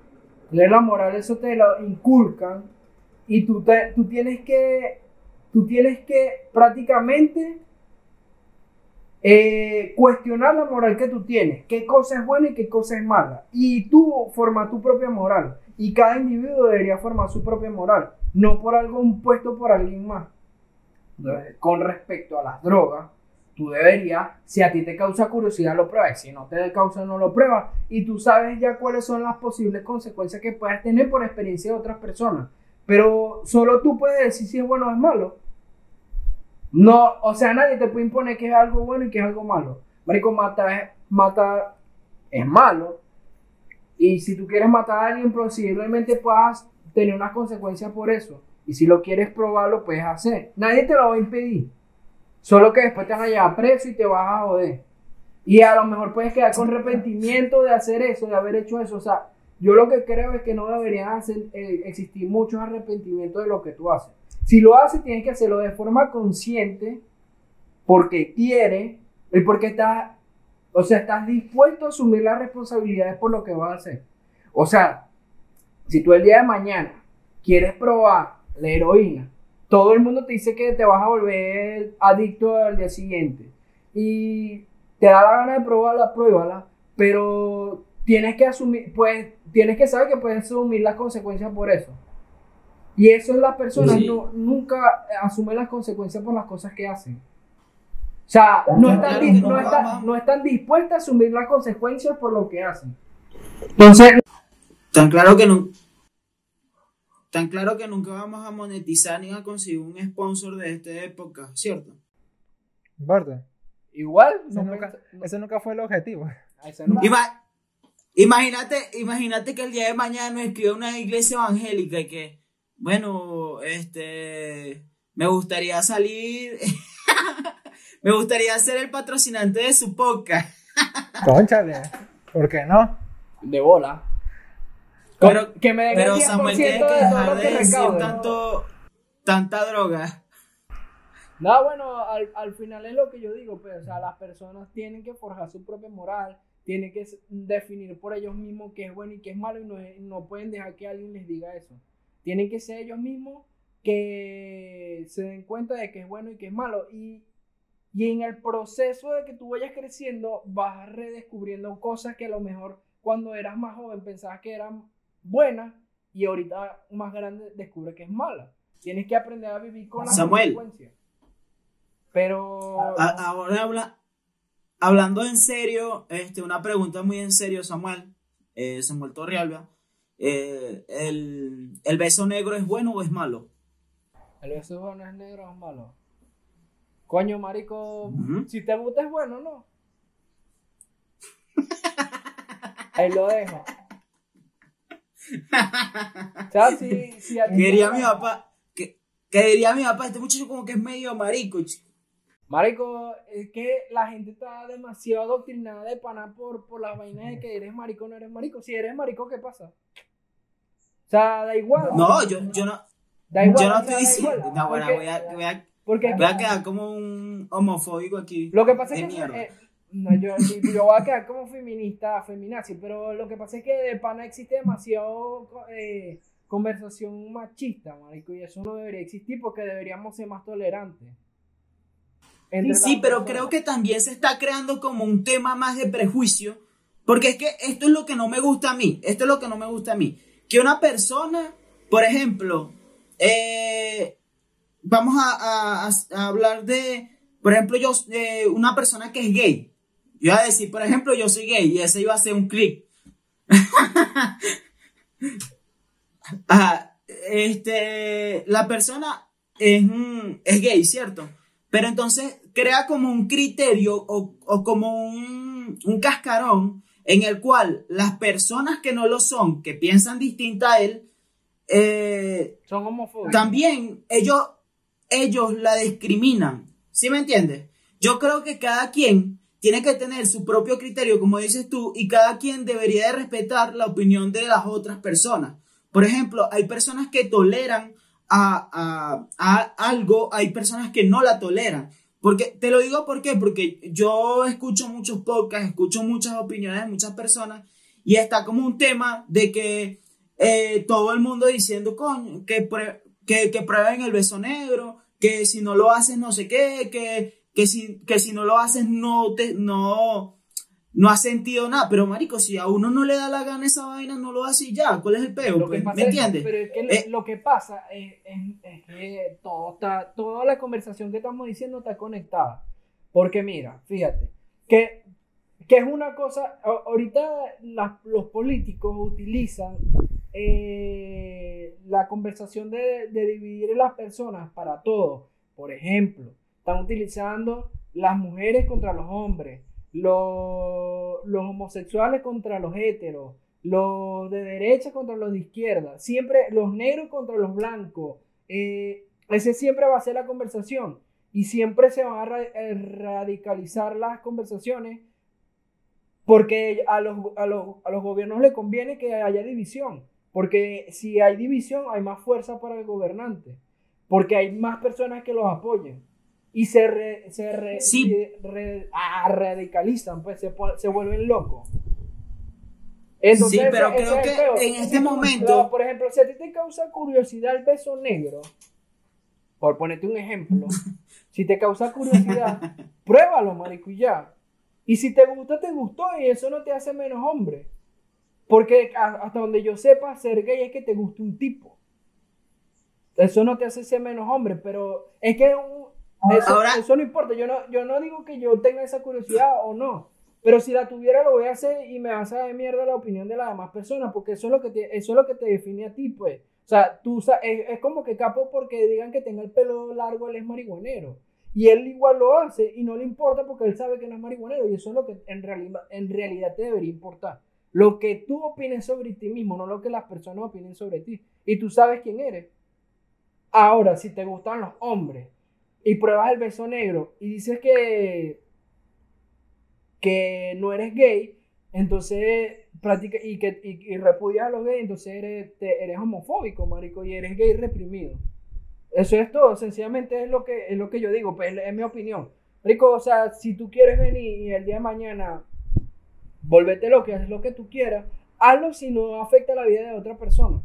Tener la moral, eso te lo inculcan. Y tú, te- tú tienes que, tú tienes que prácticamente eh, cuestionar la moral que tú tienes. Qué cosa es buena y qué cosa es mala. Y tú formas tu propia moral. Y cada individuo debería formar su propia moral. No por algo impuesto por alguien más. Con respecto a las drogas, tú deberías, si a ti te causa curiosidad, lo pruebas. Si no te causa, no lo pruebas. Y tú sabes ya cuáles son las posibles consecuencias que puedes tener por experiencia de otras personas. Pero solo tú puedes decir si es bueno o es malo. No, o sea, nadie te puede imponer que es algo bueno y que es algo malo. Marico, matar es, malo. Y si tú quieres matar a alguien, posiblemente puedas tener unas consecuencias por eso. Y si lo quieres probar, lo puedes hacer. Nadie te lo va a impedir. Solo que después te van a llevar preso y te vas a joder. Y a lo mejor puedes quedar con arrepentimiento de hacer eso, de haber hecho eso. O sea, yo lo que creo es que no deberían hacer, eh, existir muchos arrepentimientos de lo que tú haces. Si lo haces, tienes que hacerlo de forma consciente, porque quiere, y porque estás, o sea, estás dispuesto a asumir las responsabilidades por lo que vas a hacer. O sea, si tú el día de mañana quieres probar la heroína, todo el mundo te dice que te vas a volver adicto al día siguiente. Y te da la gana de probarla, pruébala, pero tienes que asumir, pues, tienes que saber que puedes asumir las consecuencias por eso. Y eso es las personas Sí. no, nunca asumen las consecuencias por las cosas que hacen. O sea, no están, no, no están, no están dispuestas a asumir las consecuencias por lo que hacen. Entonces, Tan claro que no. Tan claro que nunca vamos a monetizar ni a conseguir un sponsor de esta época, ¿cierto? ¿Importa? igual, Ese, no nunca, ese nunca fue el objetivo. Ima- imagínate, imagínate que el día de mañana nos escribe una iglesia evangélica y que, bueno, este, me gustaría salir, me gustaría ser el patrocinante de su podcast. Conchale. ¿Por qué no? de bola. Pero, que me den el pero 10% Samuel tiene que dejar de que decir recaude. tanto, tanta droga. No, bueno, al, al final es lo que yo digo, pues, o sea, las personas tienen que forjar su propia moral, tienen que definir por ellos mismos qué es bueno y qué es malo y no, no pueden dejar que alguien les diga eso. Tienen que ser ellos mismos que se den cuenta de qué es bueno y qué es malo. Y, y en el proceso de que tú vayas creciendo, vas redescubriendo cosas que a lo mejor cuando eras más joven pensabas que eran buenas y ahorita más grande descubre que es mala. Tienes que aprender a vivir con las Samuel. consecuencias. Pero A- ahora habla, hablando en serio, este, una pregunta muy en serio, Samuel, eh, Samuel Torrealba, eh, el, ¿el beso negro es bueno o es malo? el beso no es negro o es malo. Coño, marico, si te gusta es bueno, ¿no? Ahí lo dejo. O sea, si, si a ti Que diría te- mi papá, que, diría mi papá, este muchacho como que es medio marico, chico. Marico, es que la gente está demasiado adoctrinada de pana por, por las vainas de que eres marico o no eres marico. Si eres marico, ¿qué pasa? O sea, da igual. No, yo, yo no, da igual. yo no estoy diciendo, no, bueno, voy a, voy a, porque voy a quedar como un homofóbico aquí. Lo que pasa de es que eh, no, yo, yo voy a quedar como feminista, feminazi, pero lo que pasa es que de pana existe demasiado eh, conversación machista, marico, y eso no debería existir porque deberíamos ser más tolerantes. Entre Sí, pero personas. creo que también se está creando como un tema más de prejuicio, porque es que esto es lo que no me gusta a mí, esto es lo que no me gusta a mí, que una persona, por ejemplo, eh, vamos a, hablar de, por ejemplo, yo, eh, una persona que es gay, yo iba a decir, por ejemplo, yo soy gay y ese iba a ser un clic. Este, la persona es, es gay, ¿cierto? Pero entonces crea como un criterio o, o como un, un cascarón en el cual las personas que no lo son, que piensan distinta a él, eh, Son homofóbicos. también ellos, ellos la discriminan. ¿Sí me entiendes? Yo creo que cada quien tiene que tener su propio criterio, como dices tú, y cada quien debería de respetar la opinión de las otras personas. Por ejemplo, hay personas que toleran a, a- a algo, hay personas que no la toleran. Porque, te lo digo porque yo escucho muchos podcasts, escucho muchas opiniones de muchas personas y está como un tema de que eh, todo el mundo diciendo, coño, que, que prueben el beso negro, que si no lo haces no sé qué, que, que, si, que si no lo haces no, te, no, no has sentido nada. Pero marico, si a uno no le da la gana esa vaina, no lo hace y ya. ¿Cuál es el peo? Pues? ¿Me es- entiendes? pero es que lo- Eh, lo que pasa es, es- es que todo está, toda la conversación que estamos diciendo está conectada. Porque mira, fíjate, que, que es una cosa, ahorita los políticos utilizan eh, la conversación de, de dividir las personas para todo. Por ejemplo, están utilizando las mujeres contra los hombres, los, los homosexuales contra los heteros, los de derecha contra los de izquierda, siempre los negros contra los blancos. eh, ese siempre va a ser la conversación y siempre se van a eh, radicalizar las conversaciones porque a los, a, los, a los gobiernos les conviene que haya división, porque si hay división hay más fuerza para el gobernante, porque hay más personas que los apoyen y se, re- se re- Sí. re- ah, radicalizan, pues se, se vuelven locos. Entonces, Sí, pero ese- creo que en Si este tú- momento- por ejemplo, si a ti te causa curiosidad el beso negro, por ponerte un ejemplo, si te causa curiosidad, pruébalo, marico, y ya. Y si te gusta, te gustó, y eso no te hace menos hombre. Porque hasta donde yo sepa, ser gay es que te guste un tipo. Eso no te hace ser menos hombre, pero es que un- eso, Ahora- eso no importa. Yo no, yo no digo que yo tenga esa curiosidad o no. Pero si la tuviera, lo voy a hacer y me va a saber mierda la opinión de las demás personas, porque eso es lo que te, eso es lo que te define a ti, pues. O sea, tú es, es como que capo porque digan que tenga el pelo largo, él es marihuanero. Y él igual lo hace y no le importa porque él sabe que no es marihuanero. Y eso es lo que en, realidad en realidad te debería importar. Lo que tú opines sobre ti mismo, no lo que las personas opinen sobre ti. Y tú sabes quién eres. Ahora, si te gustan los hombres y pruebas el beso negro y dices que, que no eres gay, entonces practica y que y, y repudias a los gays, entonces eres, eres homofóbico, marico, y eres gay reprimido. Eso es todo, sencillamente es lo que, es lo que yo digo, pues es mi opinión. Rico, o sea, si tú quieres venir y el día de mañana volvete lo que haces lo que tú quieras, hazlo si no afecta la vida de otra persona.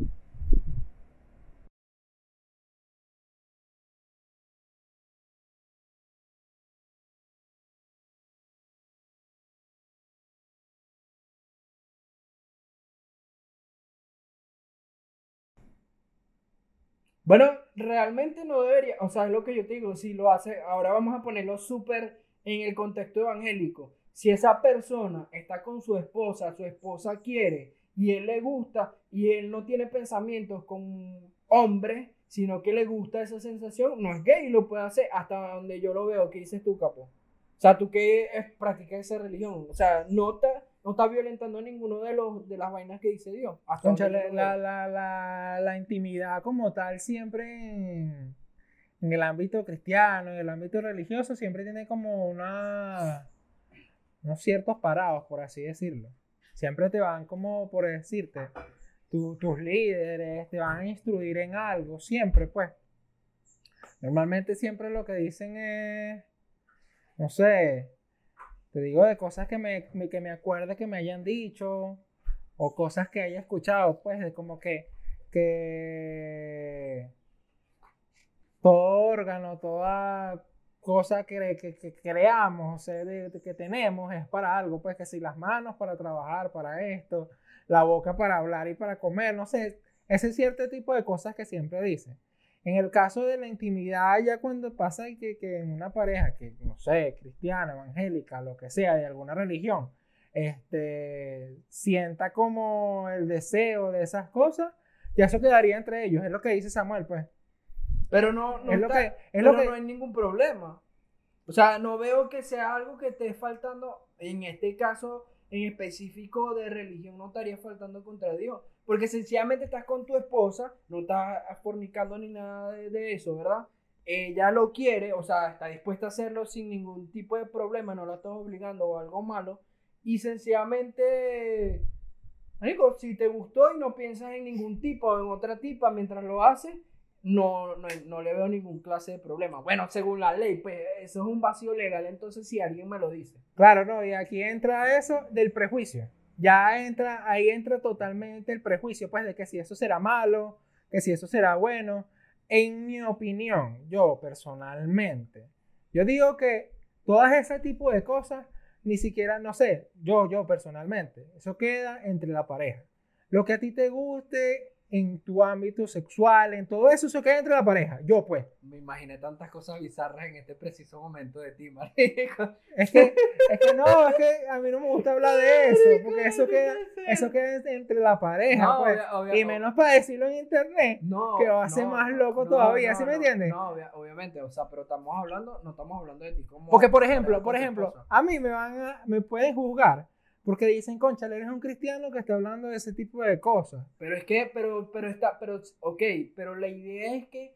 Bueno, realmente no debería, o sea, es lo que yo te digo, si lo hace, ahora vamos a ponerlo súper en el contexto evangélico. Si esa persona está con su esposa, su esposa quiere y él le gusta y él no tiene pensamientos con hombres, sino que le gusta esa sensación, no es gay, lo puede hacer hasta donde yo lo veo. ¿Qué dices tú, capo? O sea, tú que practicas esa religión, o sea, nota, no está violentando ninguno de los de las vainas que dice Dios. Hasta la, la, la, la intimidad como tal siempre en, en el ámbito cristiano, en el ámbito religioso, siempre tiene como una, unos ciertos parados, por así decirlo. Siempre te van como, por decirte, tu- tus líderes te van a instruir en algo, siempre pues. Normalmente siempre lo que dicen es, no sé, te digo de cosas que me, me- que me acuerde que me hayan dicho, o cosas que haya escuchado, pues, de como que, que todo órgano, toda cosa que, que- creamos, o sea, que tenemos es para algo, pues que si las manos para trabajar, para esto, la boca para hablar y para comer, no sé, ese cierto tipo de cosas que siempre dicen. En el caso de la intimidad, ya cuando pasa que, que en una pareja, que no sé, cristiana, evangélica, lo que sea, de alguna religión, este, sienta como el deseo de esas cosas, ya eso quedaría entre ellos, es lo que dice Samuel, pues. Pero no, no, es lo que, es pero lo que, no hay ningún problema. O sea, no veo que sea algo que esté faltando, en este caso en específico de religión, no estaría faltando contra Dios. Porque sencillamente estás con tu esposa, no estás fornicando ni nada de, eso, ¿verdad? Ella lo quiere, o sea, está dispuesta a hacerlo sin ningún tipo de problema, no la estás obligando o algo malo. Y sencillamente, Marico, si te gustó y no piensas en ningún tipo o en otra tipa mientras lo haces, no, no, no le veo ningún clase de problema. Bueno, según la ley, pues eso es un vacío legal, entonces si alguien me lo dice. Claro, no, y aquí entra eso del prejuicio. Ya entra, ahí entra totalmente el prejuicio, pues, de que si eso será malo, que si eso será bueno. En mi opinión, yo personalmente, yo digo que todas ese tipo de cosas, ni siquiera, no sé, yo, yo personalmente, eso queda entre la pareja. Lo que a ti te guste en tu ámbito sexual, en todo eso, eso queda entre la pareja. Yo, pues. Me imaginé tantas cosas bizarras en este preciso momento de ti, marico. Es que, es que no, es que a mí no me gusta hablar de eso, porque eso queda, eso queda entre la pareja, No, pues. obvia- obvia- y menos para decirlo en internet. No, que va a ser más loco todavía, ¿sí me entiendes? No, obvia- obviamente, o sea, pero estamos hablando, no estamos hablando de ti como... Porque, por ejemplo, por ejemplo, a mí me van a, me pueden juzgar porque dicen, concha, eres un cristiano que está hablando de ese tipo de cosas. Pero es que, pero, pero está, pero, ok, pero la idea es que,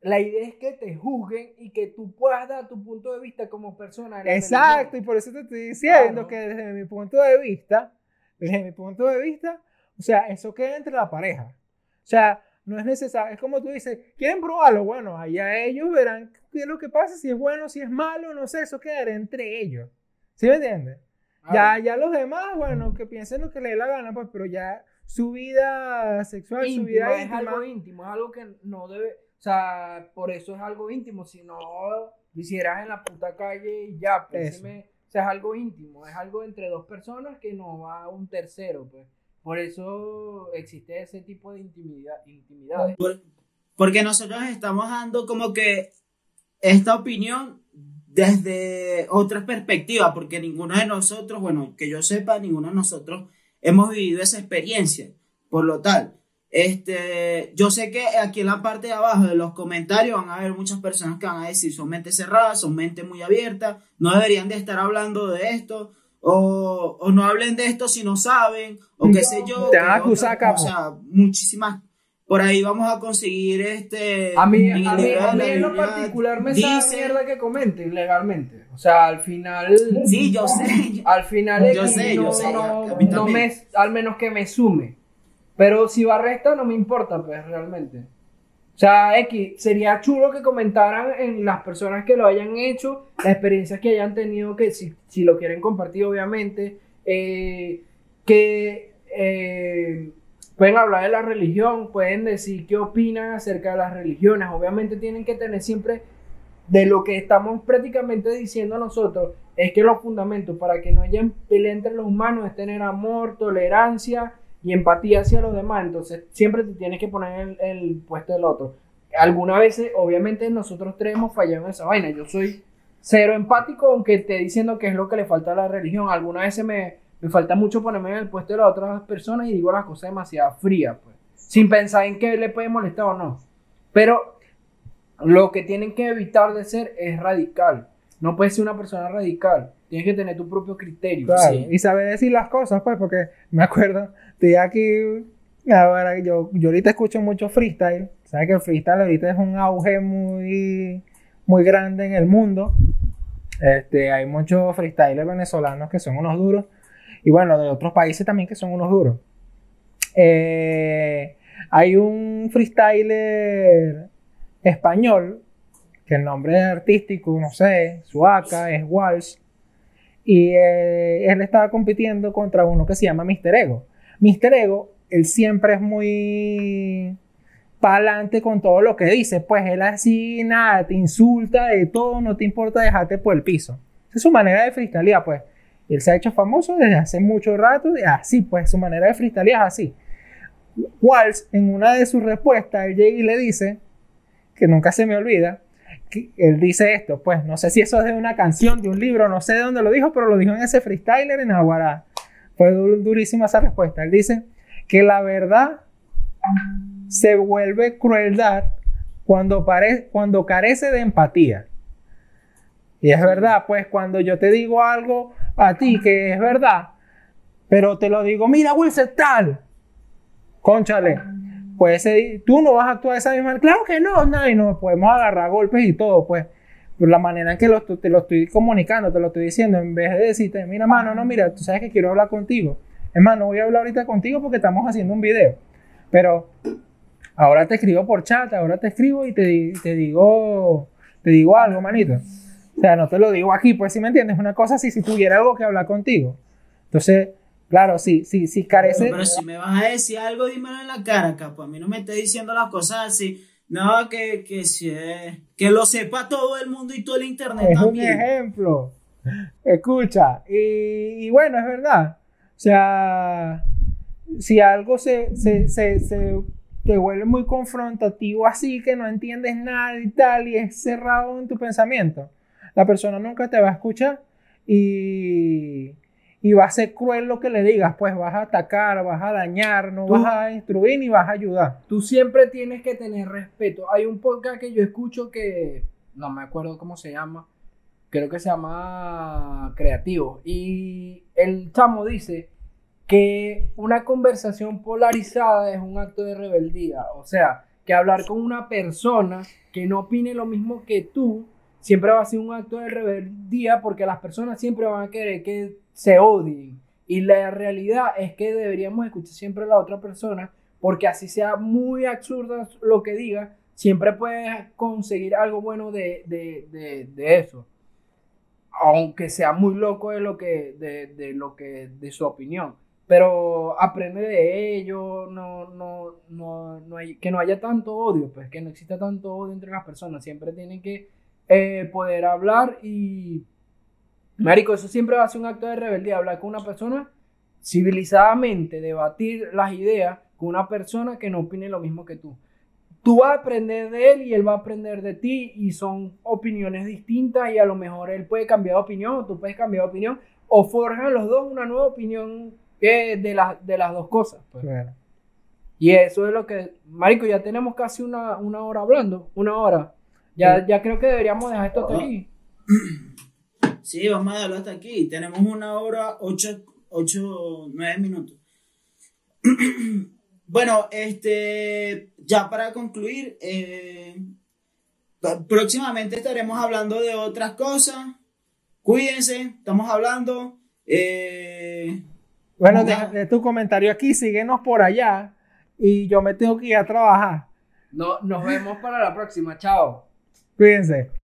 la idea es que te juzguen y que tú puedas dar tu punto de vista como persona. Exacto, y por eso te estoy diciendo Claro. que desde mi punto de vista, desde mi punto de vista, o sea, eso queda entre la pareja. O sea, no es necesario, es como tú dices, ¿quieren probarlo? Bueno, allá ellos verán qué es lo que pasa, si es bueno, si es malo, no sé, eso quedará entre ellos. ¿Sí me entiendes? Ya, Claro. ya los demás, bueno, que piensen lo que les dé la gana, pues, pero ya su vida sexual, su vida es íntima, algo íntimo, es algo que no debe, o sea, por eso es algo íntimo, si no lo hicieras en la puta calle y ya, pues, o sea, es algo íntimo, es algo entre dos personas que no va a un tercero, pues, por eso existe ese tipo de intimidad, intimidades. Porque nosotros estamos dando como que esta opinión desde otra perspectiva, porque ninguno de nosotros, bueno, que yo sepa, ninguno de nosotros hemos vivido esa experiencia. Por lo tal, este, yo sé que aquí en la parte de abajo de los comentarios van a haber muchas personas que van a decir son mentes cerradas, son mentes muy abiertas, no deberían de estar hablando de esto, o, o no hablen de esto si no saben, o qué sé yo. Te van a acusar, O sea, muchísimas. Por ahí vamos a conseguir este. A mí, en a mí, a mí en lo particular me dice- mierda que comenten legalmente, o sea, al final... Sí, yo sé. Al final Yo sé, yo no, sé, no- a me, al menos que me sume. Pero si va resta no me importa, pues realmente. O sea, X, sería chulo que comentaran en las personas que lo hayan hecho, las experiencias que hayan tenido, que si, si lo quieren compartir, obviamente, eh, que eh, pueden hablar de la religión, pueden decir qué opinan acerca de las religiones. Obviamente tienen que tener siempre de lo que estamos prácticamente diciendo nosotros es que los fundamentos para que no haya pelea entre los humanos es tener amor, tolerancia y empatía hacia los demás. Entonces, siempre te tienes que poner en el, puesto del otro. Algunas veces, obviamente, nosotros tres hemos fallado en esa vaina. Yo soy cero empático, aunque esté diciendo que es lo que le falta a la religión. Algunas veces me, me falta mucho ponerme en el puesto de las otras personas y digo las cosas demasiado frías, pues, sin pensar en qué le puede molestar o no. Pero lo que tienen que evitar de ser es radical. No puedes ser una persona radical. Tienes que tener tu propio criterio. Claro, Sí. y saber decir las cosas, pues, porque me acuerdo, estoy aquí, ahora yo, yo ahorita escucho mucho freestyle, sabes que el freestyle ahorita es un auge muy, muy grande en el mundo, este, hay muchos freestylers venezolanos que son unos duros, y bueno, de otros países también que son unos duros. Eh, hay un freestyler español, que el nombre artístico, no sé, Suaca, es Walsh, y eh, él estaba compitiendo contra uno que se llama Mr. Ego. Mr. Ego, él siempre es muy pa'lante con todo lo que dice. Pues él así, nada, te insulta de todo, no te importa dejarte por el piso. Esa es su manera de freestylear, pues. Él se ha hecho famoso desde hace mucho rato y así, pues, su manera de freestylear es así. Walsh, en una de sus respuestas, él llega y le dice, que nunca se me olvida, que él dice esto, pues no sé si eso es de una canción, de un libro, no sé de dónde lo dijo, pero lo dijo en ese freestyler en Aguará. Fue dur- durísima esa respuesta. Él dice que la verdad se vuelve crueldad cuando carece de empatía. Y es verdad, pues cuando yo te digo algo a ti que es verdad, pero te lo digo, mira, Wilson, tal, conchale, pues tú no vas a actuar esa misma manera. Claro que no, y nos podemos agarrar golpes y todo, pues. Pero la manera en que lo, te lo estoy comunicando, te lo estoy diciendo, en vez de decirte, mira, mano, no, mira, tú sabes que quiero hablar contigo. Es más, no voy a hablar ahorita contigo porque estamos haciendo un video. Pero ahora te escribo por chat, ahora te escribo y te, te digo, te digo algo, manito. O sea, no te lo digo aquí, pues si me entiendes, una cosa así, si tuviera algo que hablar contigo. Entonces, claro, sí, sí, sí carece. Pero si me vas a decir algo, dímelo en la cara, capo. A mí no me estés diciendo las cosas así. No, que, que, que lo sepa todo el mundo y todo el internet Es un también. ejemplo. Escucha, y, y bueno, es verdad. O sea, si algo se, se, se, se te vuelve muy confrontativo así, que no entiendes nada y tal, y es cerrado en tu pensamiento, la persona nunca te va a escuchar y, y va a ser cruel lo que le digas, pues vas a atacar, vas a dañar, no Tú- vas a instruir ni vas a ayudar. Tú siempre tienes que tener respeto. Hay un podcast que yo escucho que no me acuerdo cómo se llama. Creo que se llama Creativo. Y el chamo dice que una conversación polarizada es un acto de rebeldía. O sea, que hablar con una persona que no opine lo mismo que tú siempre va a ser un acto de rebeldía porque las personas siempre van a querer que se odien. Y la realidad es que deberíamos escuchar siempre a la otra persona porque así sea muy absurdo lo que diga, siempre puedes conseguir algo bueno de, de, de, eso. Aunque sea muy loco de lo que, de, de lo que, de su opinión. Pero aprende de ello, no, no, no, no hay, que no haya tanto odio, pues que no exista tanto odio entre las personas. Siempre tienen que eh, poder hablar y, Marico, eso siempre va a ser un acto de rebeldía, hablar con una persona civilizadamente, debatir las ideas con una persona que no opine lo mismo que tú. Tú vas a aprender de él y él va a aprender de ti y son opiniones distintas y a lo mejor él puede cambiar de opinión o tú puedes cambiar de opinión o forjan los dos una nueva opinión eh, de, las de las dos cosas. pues. Claro. Y eso es lo que, Marico, ya tenemos casi una, una hora hablando, una hora. Ya, ya creo que deberíamos dejar esto hasta aquí. Sí, vamos a darlo hasta aquí. Tenemos una hora, ocho, ocho, nueve minutos. bueno, este, ya para concluir, eh, próximamente estaremos hablando de otras cosas. Cuídense, estamos hablando. eh, Bueno, deja, de tu comentario aquí, síguenos por allá y yo me tengo que ir a trabajar. No, nos vemos para la próxima. Chao. Cuídense.